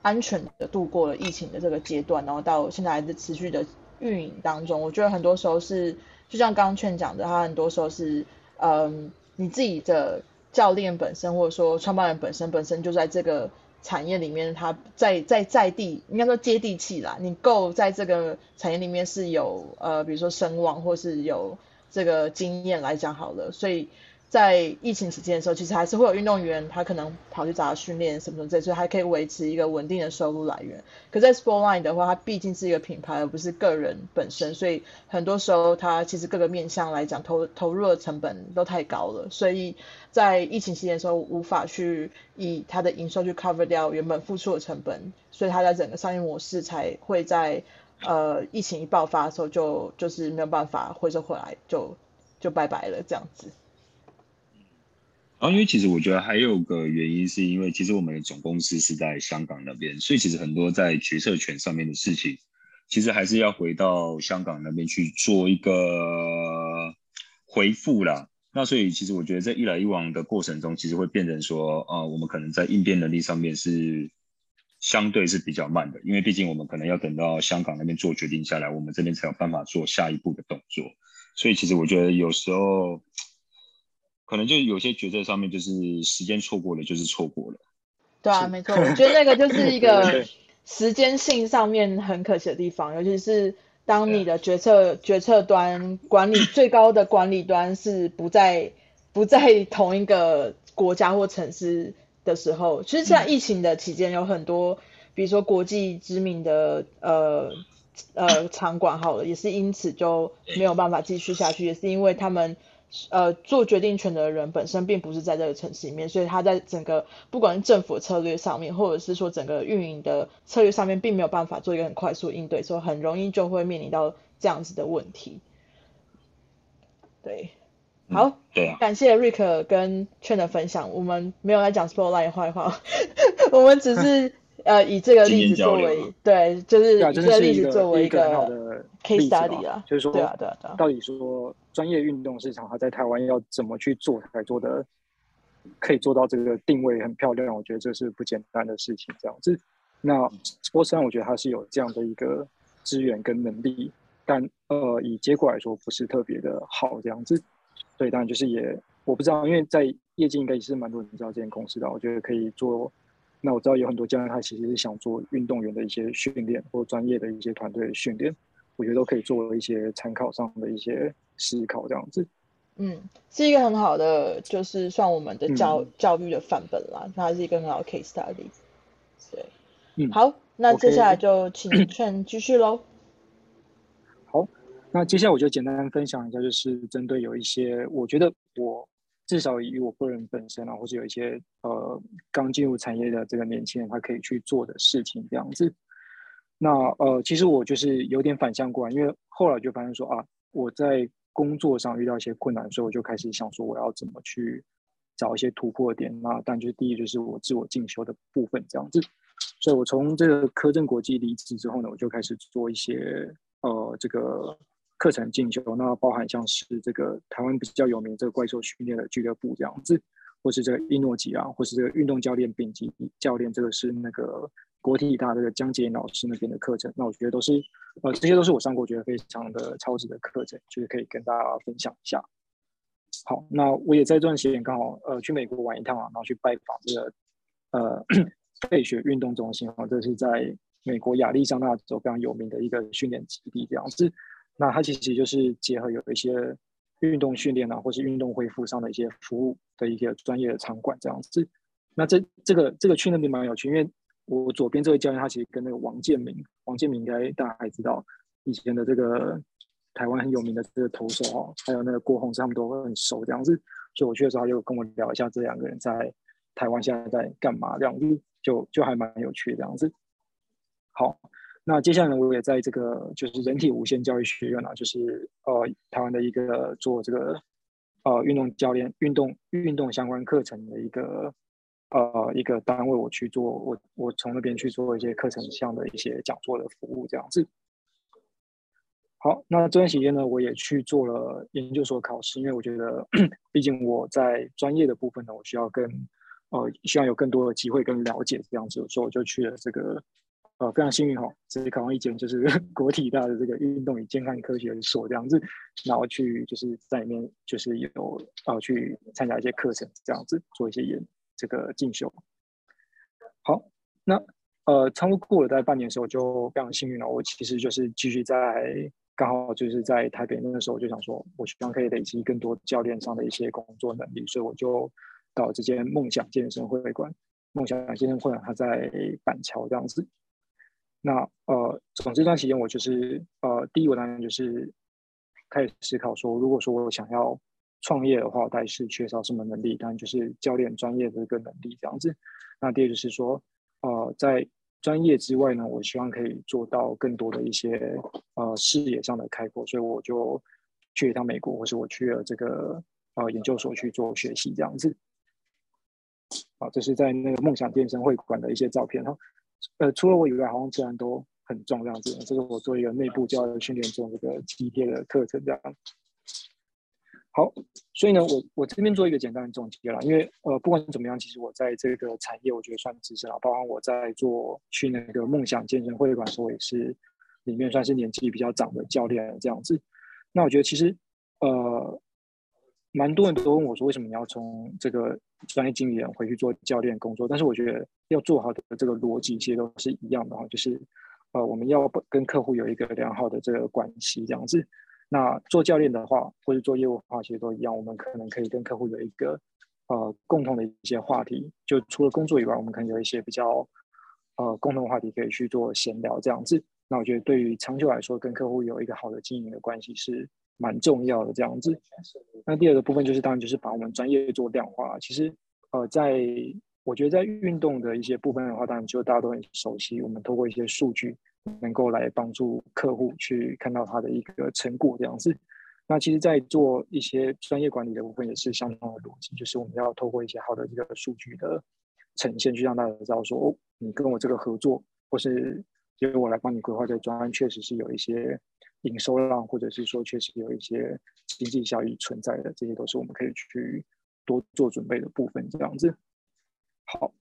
[SPEAKER 1] 安全的度过了疫情的这个阶段，然后到现在还是持续的运营当中。我觉得很多时候是，就像刚刚劝讲的，他很多时候是，嗯，你自己的教练本身，或者说创办人本身，本身就在这个产业里面，他在在在地，应该说接地气啦，你够在这个产业里面是有呃，比如说声望，或是有。这个经验来讲好了，所以在疫情期间的时候，其实还是会有运动员他可能跑去找他训练什么什么这，所以还可以维持一个稳定的收入来源。可在 Sportline 的话，它毕竟是一个品牌，而不是个人本身，所以很多时候它其实各个面向来讲投投入的成本都太高了，所以在疫情期间的时候无法去以它的营收去 cover 掉原本付出的成本，所以它在整个商业模式才会在呃疫情一爆发的时候就就是没有办法回收回来，就就拜拜了这样子。
[SPEAKER 4] 然后，因为其实我觉得还有个原因，是因为其实我们的总公司是在香港那边，所以其实很多在决策权上面的事情，其实还是要回到香港那边去做一个回复啦。那所以其实我觉得在一来一往的过程中，其实会变成说，啊、我们可能在应变能力上面是相对是比较慢的，因为毕竟我们可能要等到香港那边做决定下来，我们这边才有办法做下一步的动作。所以其实我觉得有时候。可能就有些决策上面，就是时间错过了，就是错过了。
[SPEAKER 1] 对啊，没错，我觉得那个就是一个时间性上面很可惜的地方，尤其是当你的决策决策端管理最高的管理端是不在不在同一个国家或城市的时候，其实像疫情的期间，有很多，比如说国际知名的呃呃场馆，好了，也是因此就没有办法继续下去，也是因为他们。呃，做决定权的人本身并不是在这个城市里面，所以他在整个不管是政府策略上面，或者是说整个运营的策略上面，并没有办法做一个很快速应对，所以很容易就会面临到这样子的问题。对，好，
[SPEAKER 4] 嗯、对啊，
[SPEAKER 1] 感谢 Rick 跟 Chen 的分享。我们没有来讲 Spotlight 坏话，我们只是呃以这个例子作为，对，就是以这个例子作为一个 case study 啊，
[SPEAKER 2] 就是说，
[SPEAKER 1] 对啊，对啊，对啊，
[SPEAKER 2] 到底说。专业运动市场，它在台湾要怎么去做才做的可以做到这个定位很漂亮？我觉得这是不简单的事情。这样子，那 Sportline 我觉得它是有这样的一个资源跟能力，但呃，以结果来说不是特别的好这样子。所以当然就是也我不知道，因为在业界应该也是蛮多人知道这间公司的。我觉得可以做。那我知道有很多教练他其实是想做运动员的一些训练或专业的一些团队的训练。我觉得都可以作为一些参考上的一些思考，这样子。
[SPEAKER 1] 嗯，是一个很好的，就是算我们的教、嗯、教育的范本啦。它是一个很好的 case study。对，
[SPEAKER 2] 嗯，
[SPEAKER 1] 好，那接下来就请 Chen 继续喽。
[SPEAKER 2] 好，那接下来我就简单分享一下，就是针对有一些，我觉得我至少以我个人本身啊，或者有一些呃刚进入产业的这个年轻人，他可以去做的事情，这样子。那呃，其实我就是有点反向过来，因为后来就发现说啊，我在工作上遇到一些困难，所以我就开始想说我要怎么去找一些突破点。那但就第一就是我自我进修的部分这样子，所以我从这个科正国际离职之后呢，我就开始做一些呃这个课程进修，那包含像是这个台湾比较有名这个怪兽训练的俱乐部这样子，或是这个一诺吉啊，或是这个运动教练丙级教练，这个是那个。国体大这个江杰老师那边的课程，那我觉得都是，呃，这些都是我上过觉得非常的超值的课程，就是可以跟大家分享一下。好，那我也在这段时间刚好呃去美国玩一趟啊，然后去拜访这个呃 费雪运动中心啊，这是在美国亚利桑那州非常有名的一个训练基地这样子。那它其实就是结合有一些运动训练啊，或是运动恢复上的一些服务的一个专业的场馆这样子。那这这个这个去那边蛮有趣，因为我左边这位教练，他其实跟那个王建民，王建民应该大家还知道，以前的这个台湾很有名的这个投手哦，还有那个郭泓志，他们都会很熟这样子。所以我去的时候，他就跟我聊一下这两个人在台湾现在在干嘛这样子，就就还蛮有趣这样子。好，那接下来呢，我也在这个就是人体无限教育学院啊，就是呃台湾的一个做这个呃运动教练、运动运动相关课程的一个。呃，一个单位我去做，我我从那边去做一些课程上的一些讲座的服务，这样子。好，那这段时间呢，我也去做了研究所考试，因为我觉得，毕竟我在专业的部分呢，我需要更呃，需要有更多的机会跟了解这样子，所以我就去了这个呃，非常幸运哈，直接考上一间就是 国体大的这个运动与健康科学所这样子，然后去就是在里面就是有呃去参加一些课程这样子，做一些研。这个进修，好，那呃，差不多过了大概半年的时候，就非常幸运了。我其实就是继续在刚好就是在台北那个时候，我就想说，我希望可以累积更多教练上的一些工作能力，所以我就到这间梦想健身会馆。梦想健身会馆它在板桥这样子。那呃，总之这段时间我就是呃，第一我当然就是开始思考说，如果说我想要创业的话，我大概是缺少什么能力？当然就是教练专业的一个能力这样子。那第二就是说，呃，在专业之外呢，我希望可以做到更多的一些呃视野上的开阔，所以我就去一趟美国，或是我去了这个呃研究所去做学习这样子。啊，这是在那个梦想健身会馆的一些照片哈。呃，除了我以外，好像其他人都很壮这样子。这是我做一个内部教练训练中这个体贴的课程这样。好，所以呢，我我这边做一个简单的总结了，因为呃，不管怎么样，其实我在这个产业，我觉得算资深了。包括我在做去那个梦想健身会馆的时候，也是里面算是年纪比较长的教练这样子。那我觉得其实呃。蛮多人都问我说，为什么你要从这个专业经理人回去做教练工作？但是我觉得要做好的这个逻辑其实都是一样的哈，就是呃，我们要不跟客户有一个良好的这个关系这样子。那做教练的话，或者做业务的话，其实都一样，我们可能可以跟客户有一个呃共同的一些话题，就除了工作以外，我们可能有一些比较呃共同的话题可以去做闲聊这样子。那我觉得对于长久来说，跟客户有一个好的经营的关系是。蛮重要的这样子，那第二个部分就是当然就是把我们专业做量化。其实，呃，在我觉得在运动的一些部分的话，当然就大家都很熟悉。我们透过一些数据，能够来帮助客户去看到他的一个成果这样子。那其实，在做一些专业管理的部分也是相同的逻辑，就是我们要透过一些好的这个数据的呈现，去让大家知道说，哦，你跟我这个合作，或是由我来帮你规划这个专案，确实是有一些。营收量，或者是说确实有一些经济效益存在的，这些都是我们可以去多做准备的部分。这样子，好，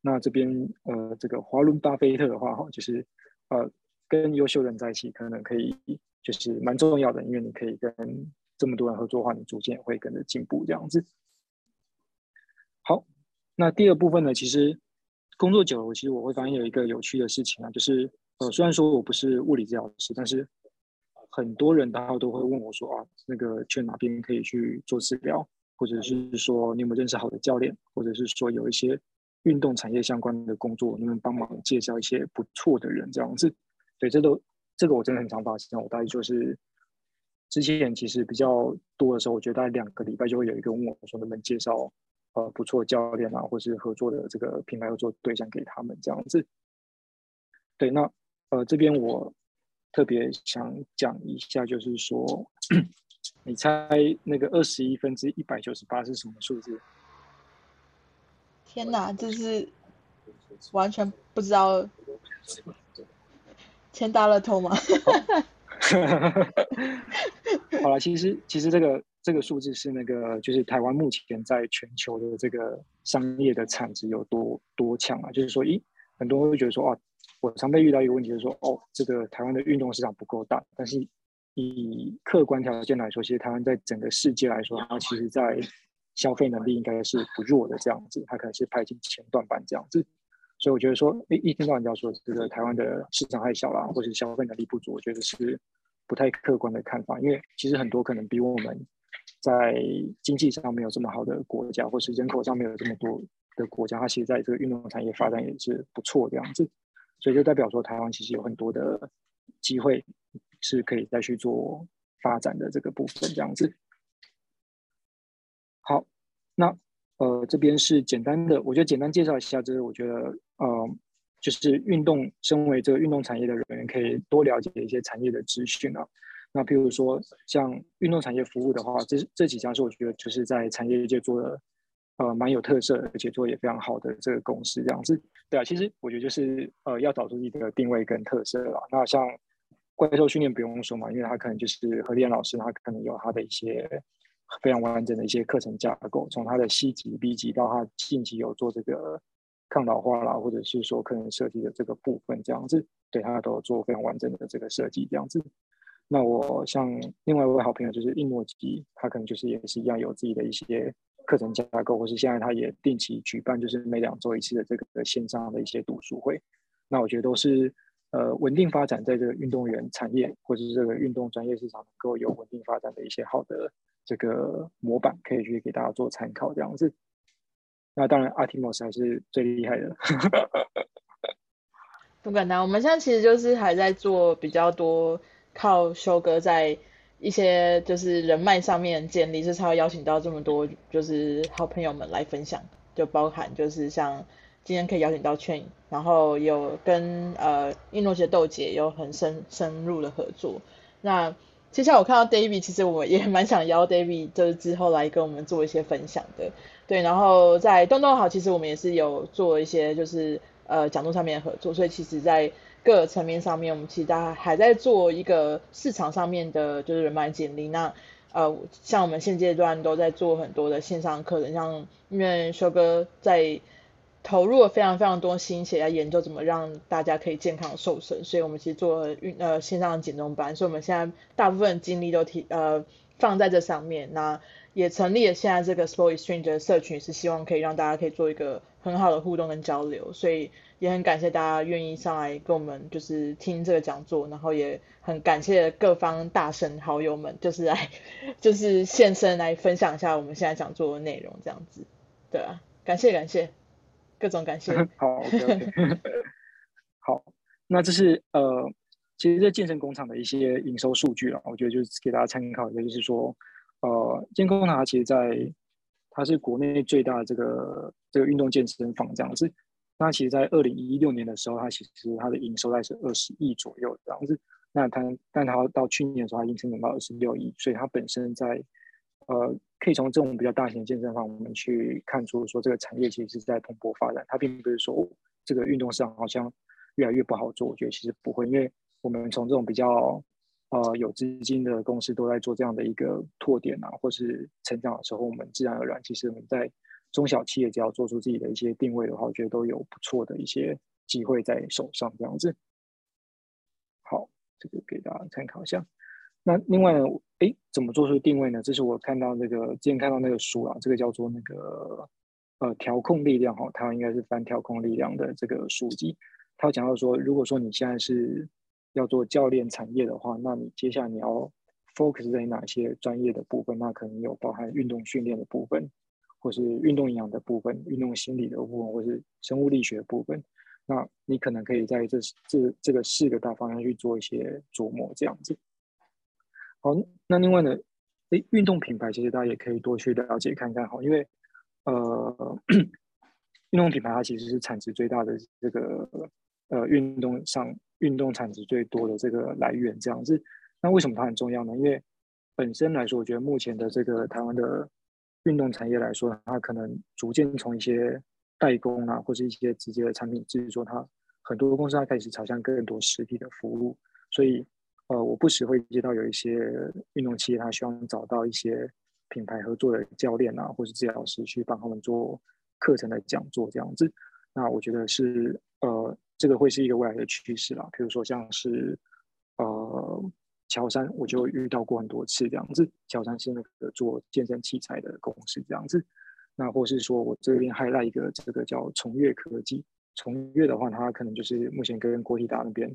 [SPEAKER 2] 那这边呃，这个华伦巴菲特的话哈，就是呃，跟优秀人在一起，可能可以就是蛮重要的，因为你可以跟这么多人合作的话，你逐渐会跟着进步这样子。好，那第二部分呢，其实工作久了，其实我会发现有一个有趣的事情啊，就是呃，虽然说我不是物理治疗师，但是很多人大家都会问我说啊，那个去哪边可以去做治疗，或者是说你有没有认识好的教练，或者是说有一些运动产业相关的工作，能不能帮忙介绍一些不错的人这样子？对，这都这个我真的很常发现。我大概就是之前其实比较多的时候，我觉得大概两个礼拜就会有一个问我说能不能介绍呃不错的教练啊，或是合作的这个品牌合作对象给他们这样子。对，那呃这边我。特别想讲一下，就是说，你猜那个二十一分之一百九十八是什么数字？
[SPEAKER 1] 天哪，这是完全不知道，签大乐透吗？
[SPEAKER 2] 好了，其实其实这个这个数字是那个，就是台湾目前在全球的这个商业的产值有多多强啊？就是说，咦，很多人会觉得说，啊。我常被遇到一个问题，就是说，哦，这个台湾的运动市场不够大。但是以客观条件来说，其实台湾在整个世界来说，它其实在消费能力应该是不弱的这样子，它可能是排进前段班这样子。所以我觉得说，一一听到人家说这个台湾的市场太小了，或者消费能力不足，我觉得是不太客观的看法。因为其实很多可能比我们在经济上没有这么好的国家，或是人口上没有这么多的国家，它其实在这个运动产业发展也是不错这样子。所以就代表说，台湾其实有很多的机会是可以再去做发展的这个部分，这样子。好，那呃这边是简单的，我觉得简单介绍一下，就是我觉得呃就是运动，身为这个运动产业的人员，可以多了解一些产业的资讯啊。那譬如说像运动产业服务的话，这这几家是我觉得就是在产业界做的。呃，蛮有特色，而且做也非常好的这个公司，这样子，对啊，其实我觉得就是呃，要找出自己的定位跟特色啦。那像怪兽训练不用说嘛，因为他可能就是何立安老师，他可能有他的一些非常完整的一些课程架构，从他的 C 级、B 级到他近期有做这个抗老化啦，或者是说可能设计的这个部分，这样子，对他都有做非常完整的这个设计，这样子。那我像另外一位好朋友就是印诺基，他可能就是也是一样有自己的一些。课程架构，或是现在他也定期举办，就是每两周一次的这个线上的一些读书会。那我觉得都是呃稳定发展在这个运动员产业或者是这个运动专业市场能够有稳定发展的一些好的这个模板，可以去给大家做参考这样子。那当然，Artemis 还是最厉害的。
[SPEAKER 1] 不简单，我们现在其实就是还在做比较多靠修哥在一些就是人脉上面建立，是才会邀请到这么多就是好朋友们来分享，就包含就是像今天可以邀请到 Chain，然后有跟呃运动节豆姐有很深深入的合作。那接下来我看到 David，其实我也蛮想邀 David，就是之后来跟我们做一些分享的。对，然后在动动好，其实我们也是有做一些就是。呃，讲座上面的合作，所以其实，在各层面上面，我们其实大家还在做一个市场上面的，就是人脉建立。那呃，像我们现阶段都在做很多的线上课程，像因为修哥在投入了非常非常多心血来研究怎么让大家可以健康瘦身，所以我们其实做运呃线上的减重班，所以我们现在大部分精力都提呃放在这上面。那也成立了现在这个 Sport Exchange 的社群，是希望可以让大家可以做一个很好的互动跟交流，所以也很感谢大家愿意上来跟我们就是听这个讲座，然后也很感谢各方大神好友们，就是来 就是现身来分享一下我们现在讲座的内容，这样子，对啊，感谢感谢，各种感谢。
[SPEAKER 2] 好 好，那这是呃，其实这健身工厂的一些营收数据了，我觉得就是给大家参考一下，就是说。呃，健身工厂其实在它是国内最大的这个这个运动健身房这样子。那其实，在二零一六年的时候，它其实它的营收大概是二十亿左右这样子。那它但它到去年的时候，它已经增长到二十六亿，所以它本身在呃，可以从这种比较大型的健身房，我们去看出说这个产业其实是在蓬勃发展。它并不是说这个运动市场好像越来越不好做，我觉得其实不会，因为我们从这种比较。呃，有资金的公司都在做这样的一个拓点啊，或是成长的时候，我们自然而然，其实我们在中小企业只要做出自己的一些定位的话，我觉得都有不错的一些机会在手上这样子。好，这个给大家参考一下。那另外呢，哎，怎么做出定位呢？这是我看到那个之前看到那个书啊，这个叫做那个呃调控力量哈，它应该是翻调控力量的这个书籍。它讲到说，如果说你现在是要做教练产业的话，那你接下来你要 focus 在哪些专业的部分？那可能有包含运动训练的部分，或是运动营养的部分，运动心理的部分，或是生物力学的部分。那你可能可以在这这这个四个大方向去做一些琢磨，这样子。好，那另外呢，诶，运动品牌其实大家也可以多去了解看看，好，因为呃，运动品牌它其实是产值最大的这个呃运动上。运动产值最多的这个来源，这样子，那为什么它很重要呢？因为本身来说，我觉得目前的这个台湾的运动产业来说，它可能逐渐从一些代工啊，或是一些直接的产品制作，它很多公司它开始朝向更多实体的服务。所以，呃，我不时会接到有一些运动企业，它希望找到一些品牌合作的教练啊，或是治疗师去帮他们做课程的讲座这样子。那我觉得是呃。这个会是一个未来的趋势啦，比如说像是呃乔山，我就遇到过很多次这样子。乔山是那个做健身器材的公司这样子，那或是说我这边还来一个这个叫崇越科技，崇越的话，它可能就是目前跟国体大那边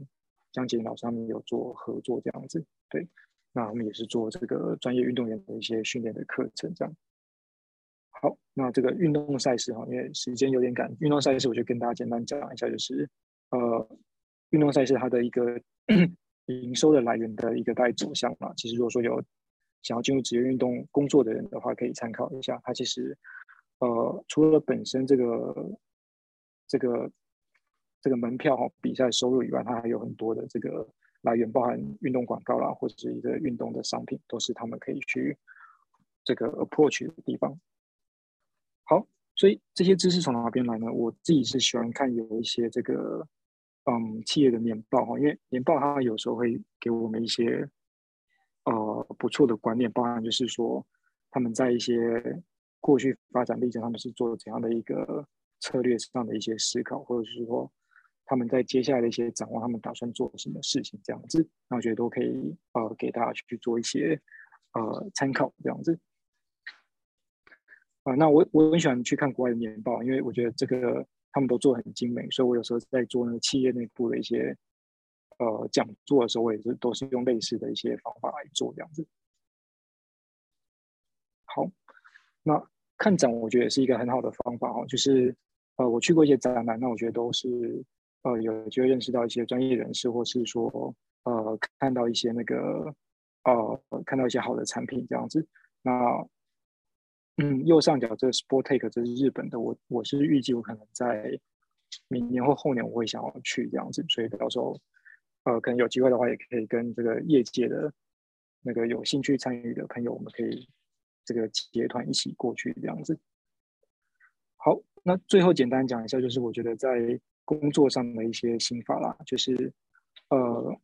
[SPEAKER 2] 江杰老师他们有做合作这样子。对，那我们也是做这个专业运动员的一些训练的课程这样。好，那这个运动赛事哈，因为时间有点赶，运动赛事我就跟大家简单讲一下，就是。呃，运动赛事它的一个 营收的来源的一个大概走向嘛，其实如果说有想要进入职业运动工作的人的话，可以参考一下。它其实呃，除了本身这个这个这个门票哈比赛收入以外，它还有很多的这个来源，包含运动广告啦，或者是一个运动的商品，都是他们可以去这个 approach 的地方。好，所以这些知识从哪边来呢？我自己是喜欢看有一些这个。嗯，企业的年报哈，因为年报它有时候会给我们一些呃不错的观念，包含就是说他们在一些过去发展历程，他们是做怎样的一个策略上的一些思考，或者是说他们在接下来的一些展望，他们打算做什么事情这样子，那我觉得都可以呃给大家去做一些呃参考这样子。啊、那我我很喜欢去看国外的年报，因为我觉得这个。他们都做很精美，所以我有时候在做那个企业内部的一些呃讲座的时候，我也是都是用类似的一些方法来做这样子。好，那看展我觉得也是一个很好的方法哦，就是呃我去过一些展览，那我觉得都是呃有机会认识到一些专业人士，或是说呃看到一些那个呃看到一些好的产品这样子。那嗯，右上角这个 Sport Take 这是日本的，我我是预计我可能在明年或后年我会想要去这样子，所以到时候呃可能有机会的话，也可以跟这个业界的那个有兴趣参与的朋友，我们可以。这个结团一起过去这样子。好，那最后简单讲一下，就是我觉得在工作上的一些心法啦，就是呃，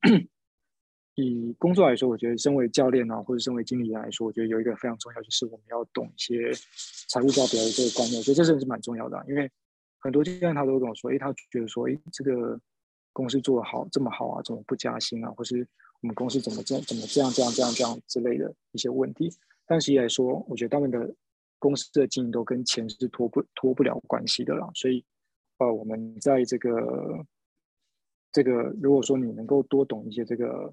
[SPEAKER 2] 以工作来说，我觉得身为教练啊，或者身为经理人来说，我觉得有一个非常重要，就是我们要懂一些财务报表的这个观念，我觉得这真的是蛮重要的。因为很多教练他都跟我说，诶，他觉得说，诶，这个公司做得好这么好啊，怎么不加薪啊？或是我们公司怎么这怎么这样这样这样这样之类的一些问题。但实际来说，我觉得他们的公司的经营都跟钱是脱不脱不了关系的啦。所以，呃，我们在这个这个，如果说你能够多懂一些这个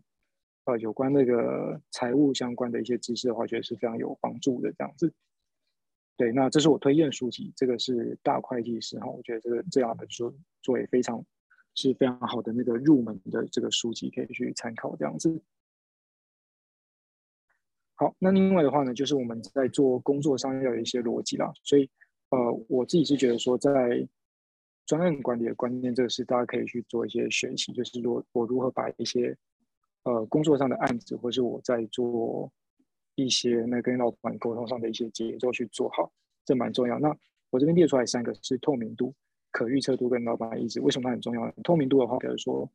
[SPEAKER 2] 呃有关那个财务相关的一些知识的话，觉得是非常有帮助的。这样子，对，那这是我推荐书籍，这个是大会计师哈，我觉得这个这样的书作为非常是非常好的那个入门的这个书籍，可以去参考这样子。好，那另外的话呢，就是我们在做工作上要有一些逻辑啦，所以呃，我自己是觉得说，在专案管理的观念，这个是大家可以去做一些学习，就是说我如何把一些呃工作上的案子，或是我在做一些那跟老板沟通上的一些节奏去做好，这蛮重要。那我这边列出来三个是透明度、可预测度跟老板的意志，为什么它很重要？透明度的话，比如说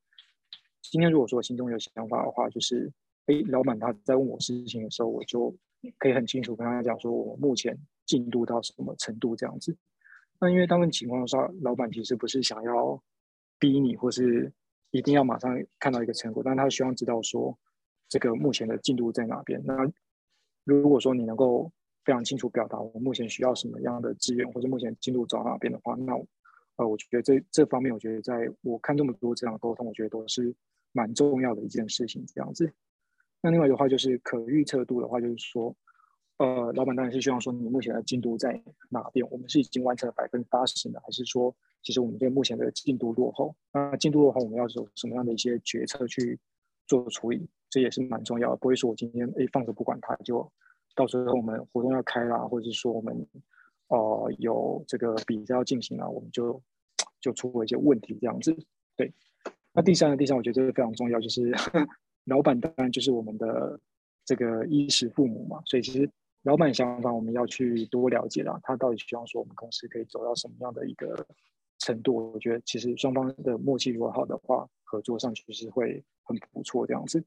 [SPEAKER 2] 今天如果说我心中有想法的话，就是。哎，老板他在问我事情的时候，我就可以很清楚跟他讲说，我目前进度到什么程度这样子。那因为他们情况下，老板其实不是想要逼你，或是一定要马上看到一个成果，但他希望知道说，这个目前的进度在哪边。那如果说你能够非常清楚表达我目前需要什么样的资源，或者目前进度走哪边的话，那呃，我觉得这这方面，我觉得在我看这么多这样的沟通，我觉得都是蛮重要的一件事情这样子。那另外的话就是可预测度的话，就是说，呃，老板当然是希望说你目前的进度在哪边？我们是已经完成了百分之八十呢，还是说，其实我们对目前的进度落后？那进度落后，我们要有什么样的一些决策去做处理？这也是蛮重要的。不会说我今天诶放着不管它，就到时候我们活动要开啦，或者是说我们呃有这个比赛要进行了，我们就就出了一些问题这样子。对。那第三个，第三，我觉得这个非常重要，就是。老板当然就是我们的这个衣食父母嘛，所以其实老板想法我们要去多了解啦。他到底希望说我们公司可以走到什么样的一个程度？我觉得其实双方的默契如果好的话，合作上其实会很不错这样子。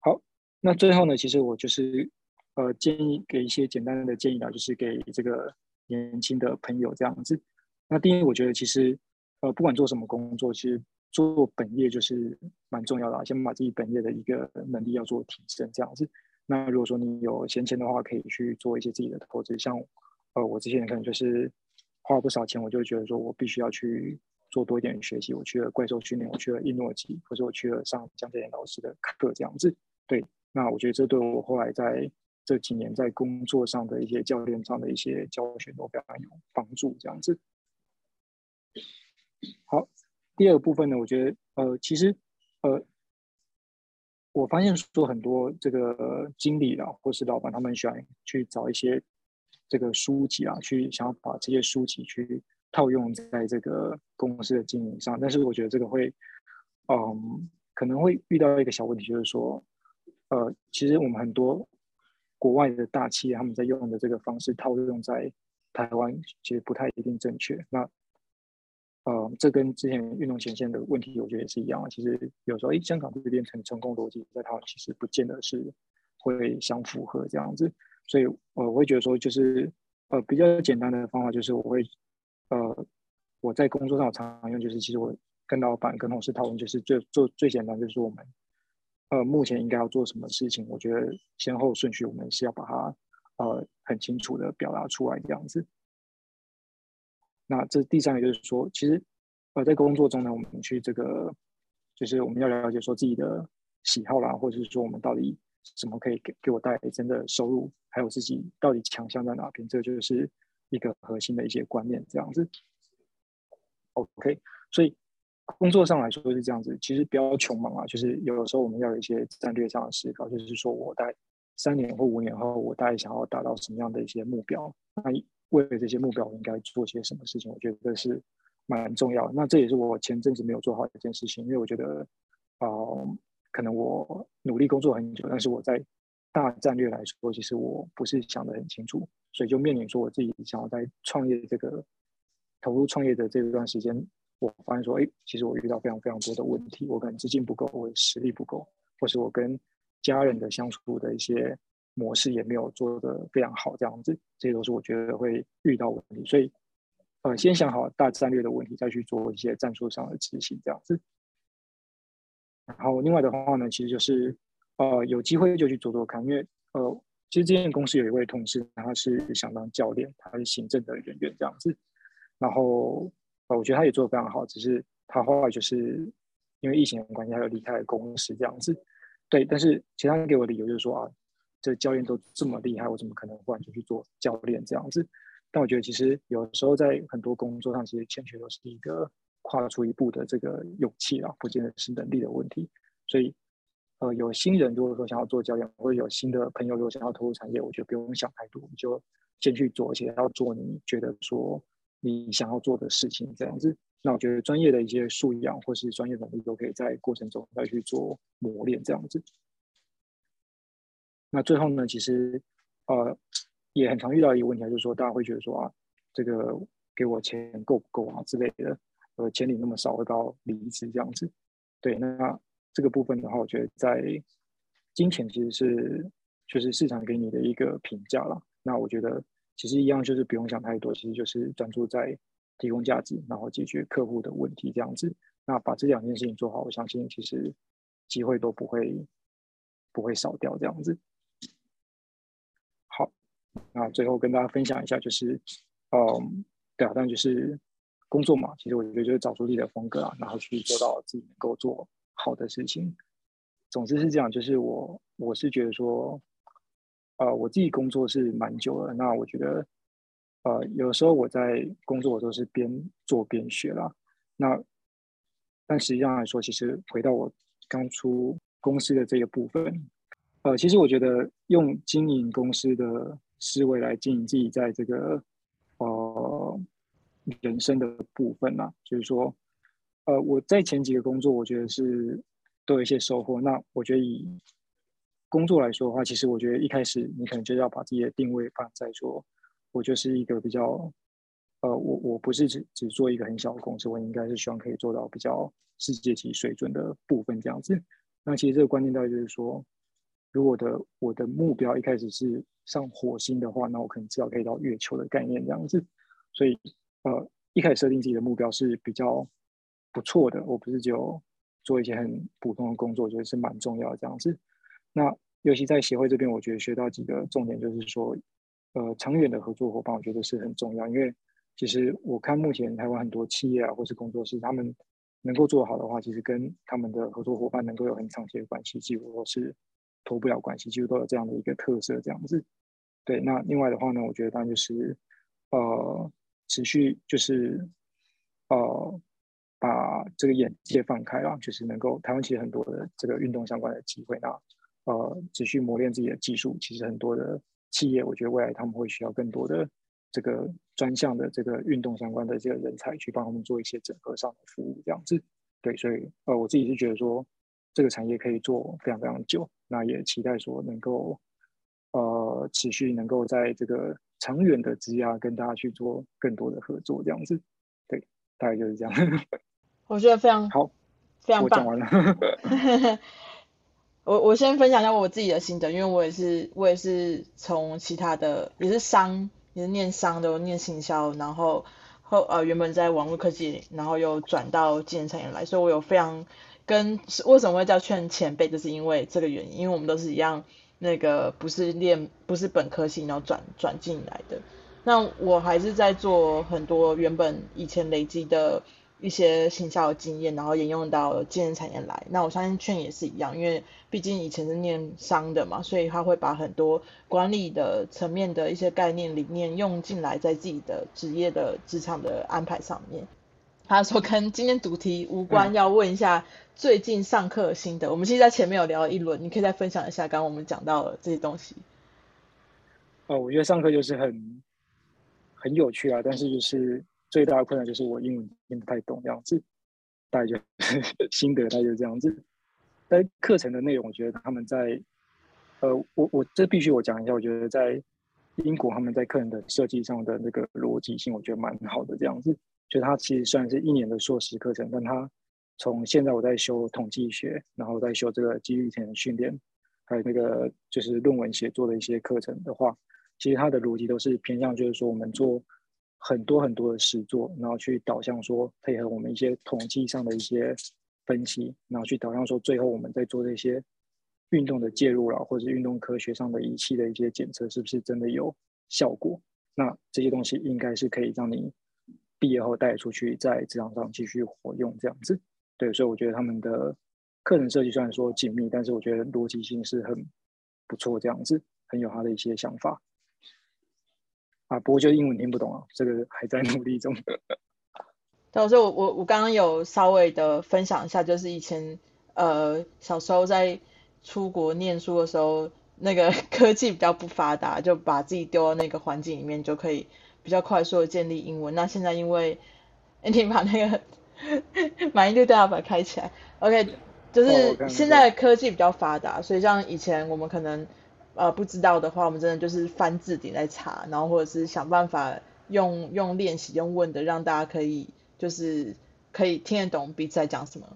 [SPEAKER 2] 好，那最后呢，其实我就是呃建议给一些简单的建议啦，就是给这个年轻的朋友这样子。那第一，我觉得其实呃不管做什么工作，其实做本业就是蛮重要的，先把自己本业的一个能力要做提升，这样子。那如果说你有闲钱的话，可以去做一些自己的投资，像呃我之前可能就是花了不少钱，我就会觉得说我必须要去做多一点学习。我去了怪兽训练，我去了伊诺吉，或者我去了上江建老师的课，这样子。对，那我觉得这对我后来在这几年在工作上的一些教练上的一些教学都非常有帮助，这样子。好。第二部分呢，我觉得呃，其实呃，我发现说很多这个经理啦，或是老板，他们喜欢去找一些这个书籍啊，去想要把这些书籍去套用在这个公司的经营上。但是我觉得这个会，嗯，可能会遇到一个小问题，就是说，呃，其实我们很多国外的大企业，他们在用的这个方式套用在台湾，其实不太一定正确。那呃，这跟之前运动前线的问题，我觉得也是一样。其实有时候，哎，香港这边成成功逻辑，在台湾其实不见得是会相符合这样子。所以，呃，我会觉得说，就是呃，比较简单的方法，就是我会，呃，我在工作上常常用，就是其实我跟老板、跟同事讨论，就是最做最简单，就是说我们，呃，目前应该要做什么事情。我觉得先后顺序，我们是要把它，呃，很清楚的表达出来这样子。那这第三个就是说，其实呃，在工作中呢，我们去这个就是我们要了解说自己的喜好啦，或者是说我们到底什么可以给给我带来真的收入，还有自己到底强项在哪边，这就是一个核心的一些观念这样子。OK，所以工作上来说是这样子，其实不要穷忙啊，就是有的时候我们要有一些战略上的思考，就是说我在三年或五年后，我大概想要达到什么样的一些目标，那为了这些目标，我应该做些什么事情？我觉得是蛮重要的。那这也是我前阵子没有做好的一件事情，因为我觉得，呃，可能我努力工作很久，但是我在大战略来说，其实我不是想得很清楚，所以就面临说我自己想要在创业这个投入创业的这段时间，我发现说，哎，其实我遇到非常非常多的问题，我可能资金不够，我实力不够，或是我跟家人的相处的一些。模式也没有做得非常好，这样子，这些都是我觉得会遇到问题，所以，呃，先想好大战略的问题，再去做一些战术上的执行，这样子。然后另外的话呢，其实就是，呃，有机会就去做做看，因为，呃，其实这间公司有一位同事，他是想当教练，他是行政的人员这样子，然后，呃，我觉得他也做得非常好，只是他后来就是因为疫情的关系，他就离开了公司这样子，对，但是其他人给我的理由就是说啊。这教练都这么厉害，我怎么可能忽然就去做教练这样子？但我觉得其实有时候在很多工作上，其实欠缺的是一个跨出一步的这个勇气啊，不见得是能力的问题。所以，呃，有新人如果说想要做教练，或者有新的朋友如果想要投入产业，我觉得不用想太多，你就先去做，而且要做你觉得说你想要做的事情这样子。那我觉得专业的一些素养或是专业能力都可以在过程中再去做磨练这样子。那最后呢，其实，呃，也很常遇到一个问题，就是说大家会觉得说啊，这个给我钱够不够啊之类的，呃，钱领那么少，会到离职这样子？对，那这个部分的话，我觉得在金钱其实是就是市场给你的一个评价了。那我觉得其实一样，就是不用想太多，其实就是专注在提供价值，然后解决客户的问题这样子。那把这两件事情做好，我相信其实机会都不会不会少掉这样子。好那最后跟大家分享一下，就是，嗯，对啊，但就是工作嘛，其实我觉得就是找出自己的风格啊，然后去做到自己能够做好的事情。总之是这样，就是我我是觉得说，呃，我自己工作是蛮久了，那我觉得，呃，有时候我在工作我都是边做边学啦。那但实际上来说，其实回到我刚出公司的这个部分，呃，其实我觉得用经营公司的。思维来经营自己在这个呃人生的部分啊，就是说，呃，我在前几个工作，我觉得是都有一些收获。那我觉得以工作来说的话，其实我觉得一开始你可能就要把自己的定位放在说，我就是一个比较，呃，我我不是只只做一个很小的公司，我应该是希望可以做到比较世界级水准的部分这样子。那其实这个观念大概就是说，如果的我的目标一开始是上火星的话，那我可能至少可以到月球的概念这样子。所以，呃，一开始设定自己的目标是比较不错的。我不是就做一些很普通的工作，我觉得是蛮重要的这样子。那尤其在协会这边，我觉得学到几个重点，就是说，呃，长远的合作伙伴，我觉得是很重要。因为其实我看目前台湾很多企业啊，或是工作室，他们能够做好的话，其实跟他们的合作伙伴能够有很长期的关系，几乎都是。脱不了关系，几乎都有这样的一个特色，这样子。对，那另外的话呢，我觉得当然就是，呃，持续就是，呃，把这个眼界放开了，就是能够台湾其实很多的这个运动相关的机会，那呃，持续磨练自己的技术。其实很多的企业，我觉得未来他们会需要更多的这个专项的这个运动相关的这个人才去帮他们做一些整合上的服务，这样子。对，所以呃，我自己是觉得说。这个产业可以做非常非常久，那也期待说能够，呃，持续能够在这个长远的职涯跟大家去做更多的合作，这样子，对，大概就是这样。
[SPEAKER 1] 我觉得非常
[SPEAKER 2] 好，
[SPEAKER 1] 非常棒。
[SPEAKER 2] 我讲完了。
[SPEAKER 1] 我我先分享一下我自己的心得，因为我也是我也是从其他的也是商也是念商的，念行销，然后后呃原本在网络科技，然后又转到健身产业来，所以我有非常。跟为什么会叫劝前辈，就是因为这个原因，因为我们都是一样，那个不是练不是本科系，然后转转进来的。那我还是在做很多原本以前累积的一些行销的经验，然后沿用到健身产业来。那我相信券也是一样，因为毕竟以前是念商的嘛，所以他会把很多管理的层面的一些概念理念用进来，在自己的职业的职场的安排上面。他说跟今天主题无关，嗯、要问一下最近上课的心得。我们其实在前面有聊一轮，你可以再分享一下刚刚我们讲到的这些东西。
[SPEAKER 2] 哦，我觉得上课就是很很有趣啊，但是就是最大的困难就是我英文听不太懂这样子，大概就心得大概就这样子。但课程的内容，我觉得他们在呃，我我这必须我讲一下，我觉得在英国他们在课程的设计上的那个逻辑性，我觉得蛮好的这样子。就他其实虽然是一年的硕士课程，但他从现在我在修统计学，然后在修这个肌力体能训练，还有那个就是论文写作的一些课程的话。其实它的逻辑都是偏向，就是说我们做很多很多的实作，然后去导向说配合我们一些统计上的一些分析，然后去导向说最后我们在做这些运动的介入了，或者是运动科学上的仪器的一些检测，是不是真的有效果？那这些东西应该是可以让你毕业后带出去，在职场上继续活用这样子。对，所以我觉得他们的课程设计虽然说紧密，但是我觉得逻辑性是很不错，这样子很有他的一些想法。啊，不过就英文听不懂啊，这个还在努力中。
[SPEAKER 1] 对，所以我我我刚刚有稍微的分享一下，就是以前呃小时候在出国念书的时候，那个 科技比较不发达，就把自己丢到那个环境里面，就可以比较快速的建立英文。那现在因为，哎，你把那个 满意度调把它开起来，OK，就是现在的科技比较发达，所以像以前我们可能。呃，不知道的话，我们真的就是翻字典在查，然后或者是想办法用用练习用问的，让大家可以就是可以听得懂彼此在讲什么。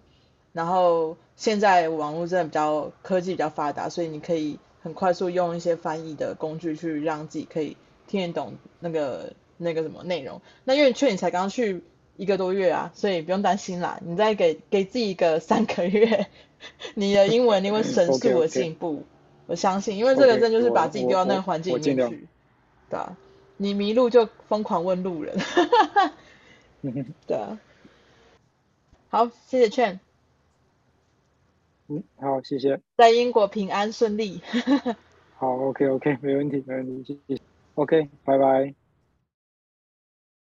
[SPEAKER 1] 然后现在网络真的比较科技比较发达，所以你可以很快速用一些翻译的工具去让自己可以听得懂那个那个什么内容。那因为劝你才刚去一个多月啊，所以不用担心啦。你再给给自己一个三个月，你的英文你会神速的进步。Okay, okay. 我相信，因为这个真就是把自己丢到那个环境里面去，对啊，你迷路就疯狂问路人，对啊。好，谢谢 Chen。
[SPEAKER 2] 嗯，好，谢谢。
[SPEAKER 1] 在英国平安顺利。
[SPEAKER 2] 好，OK，OK，没问题，没问题，谢谢。OK，拜拜。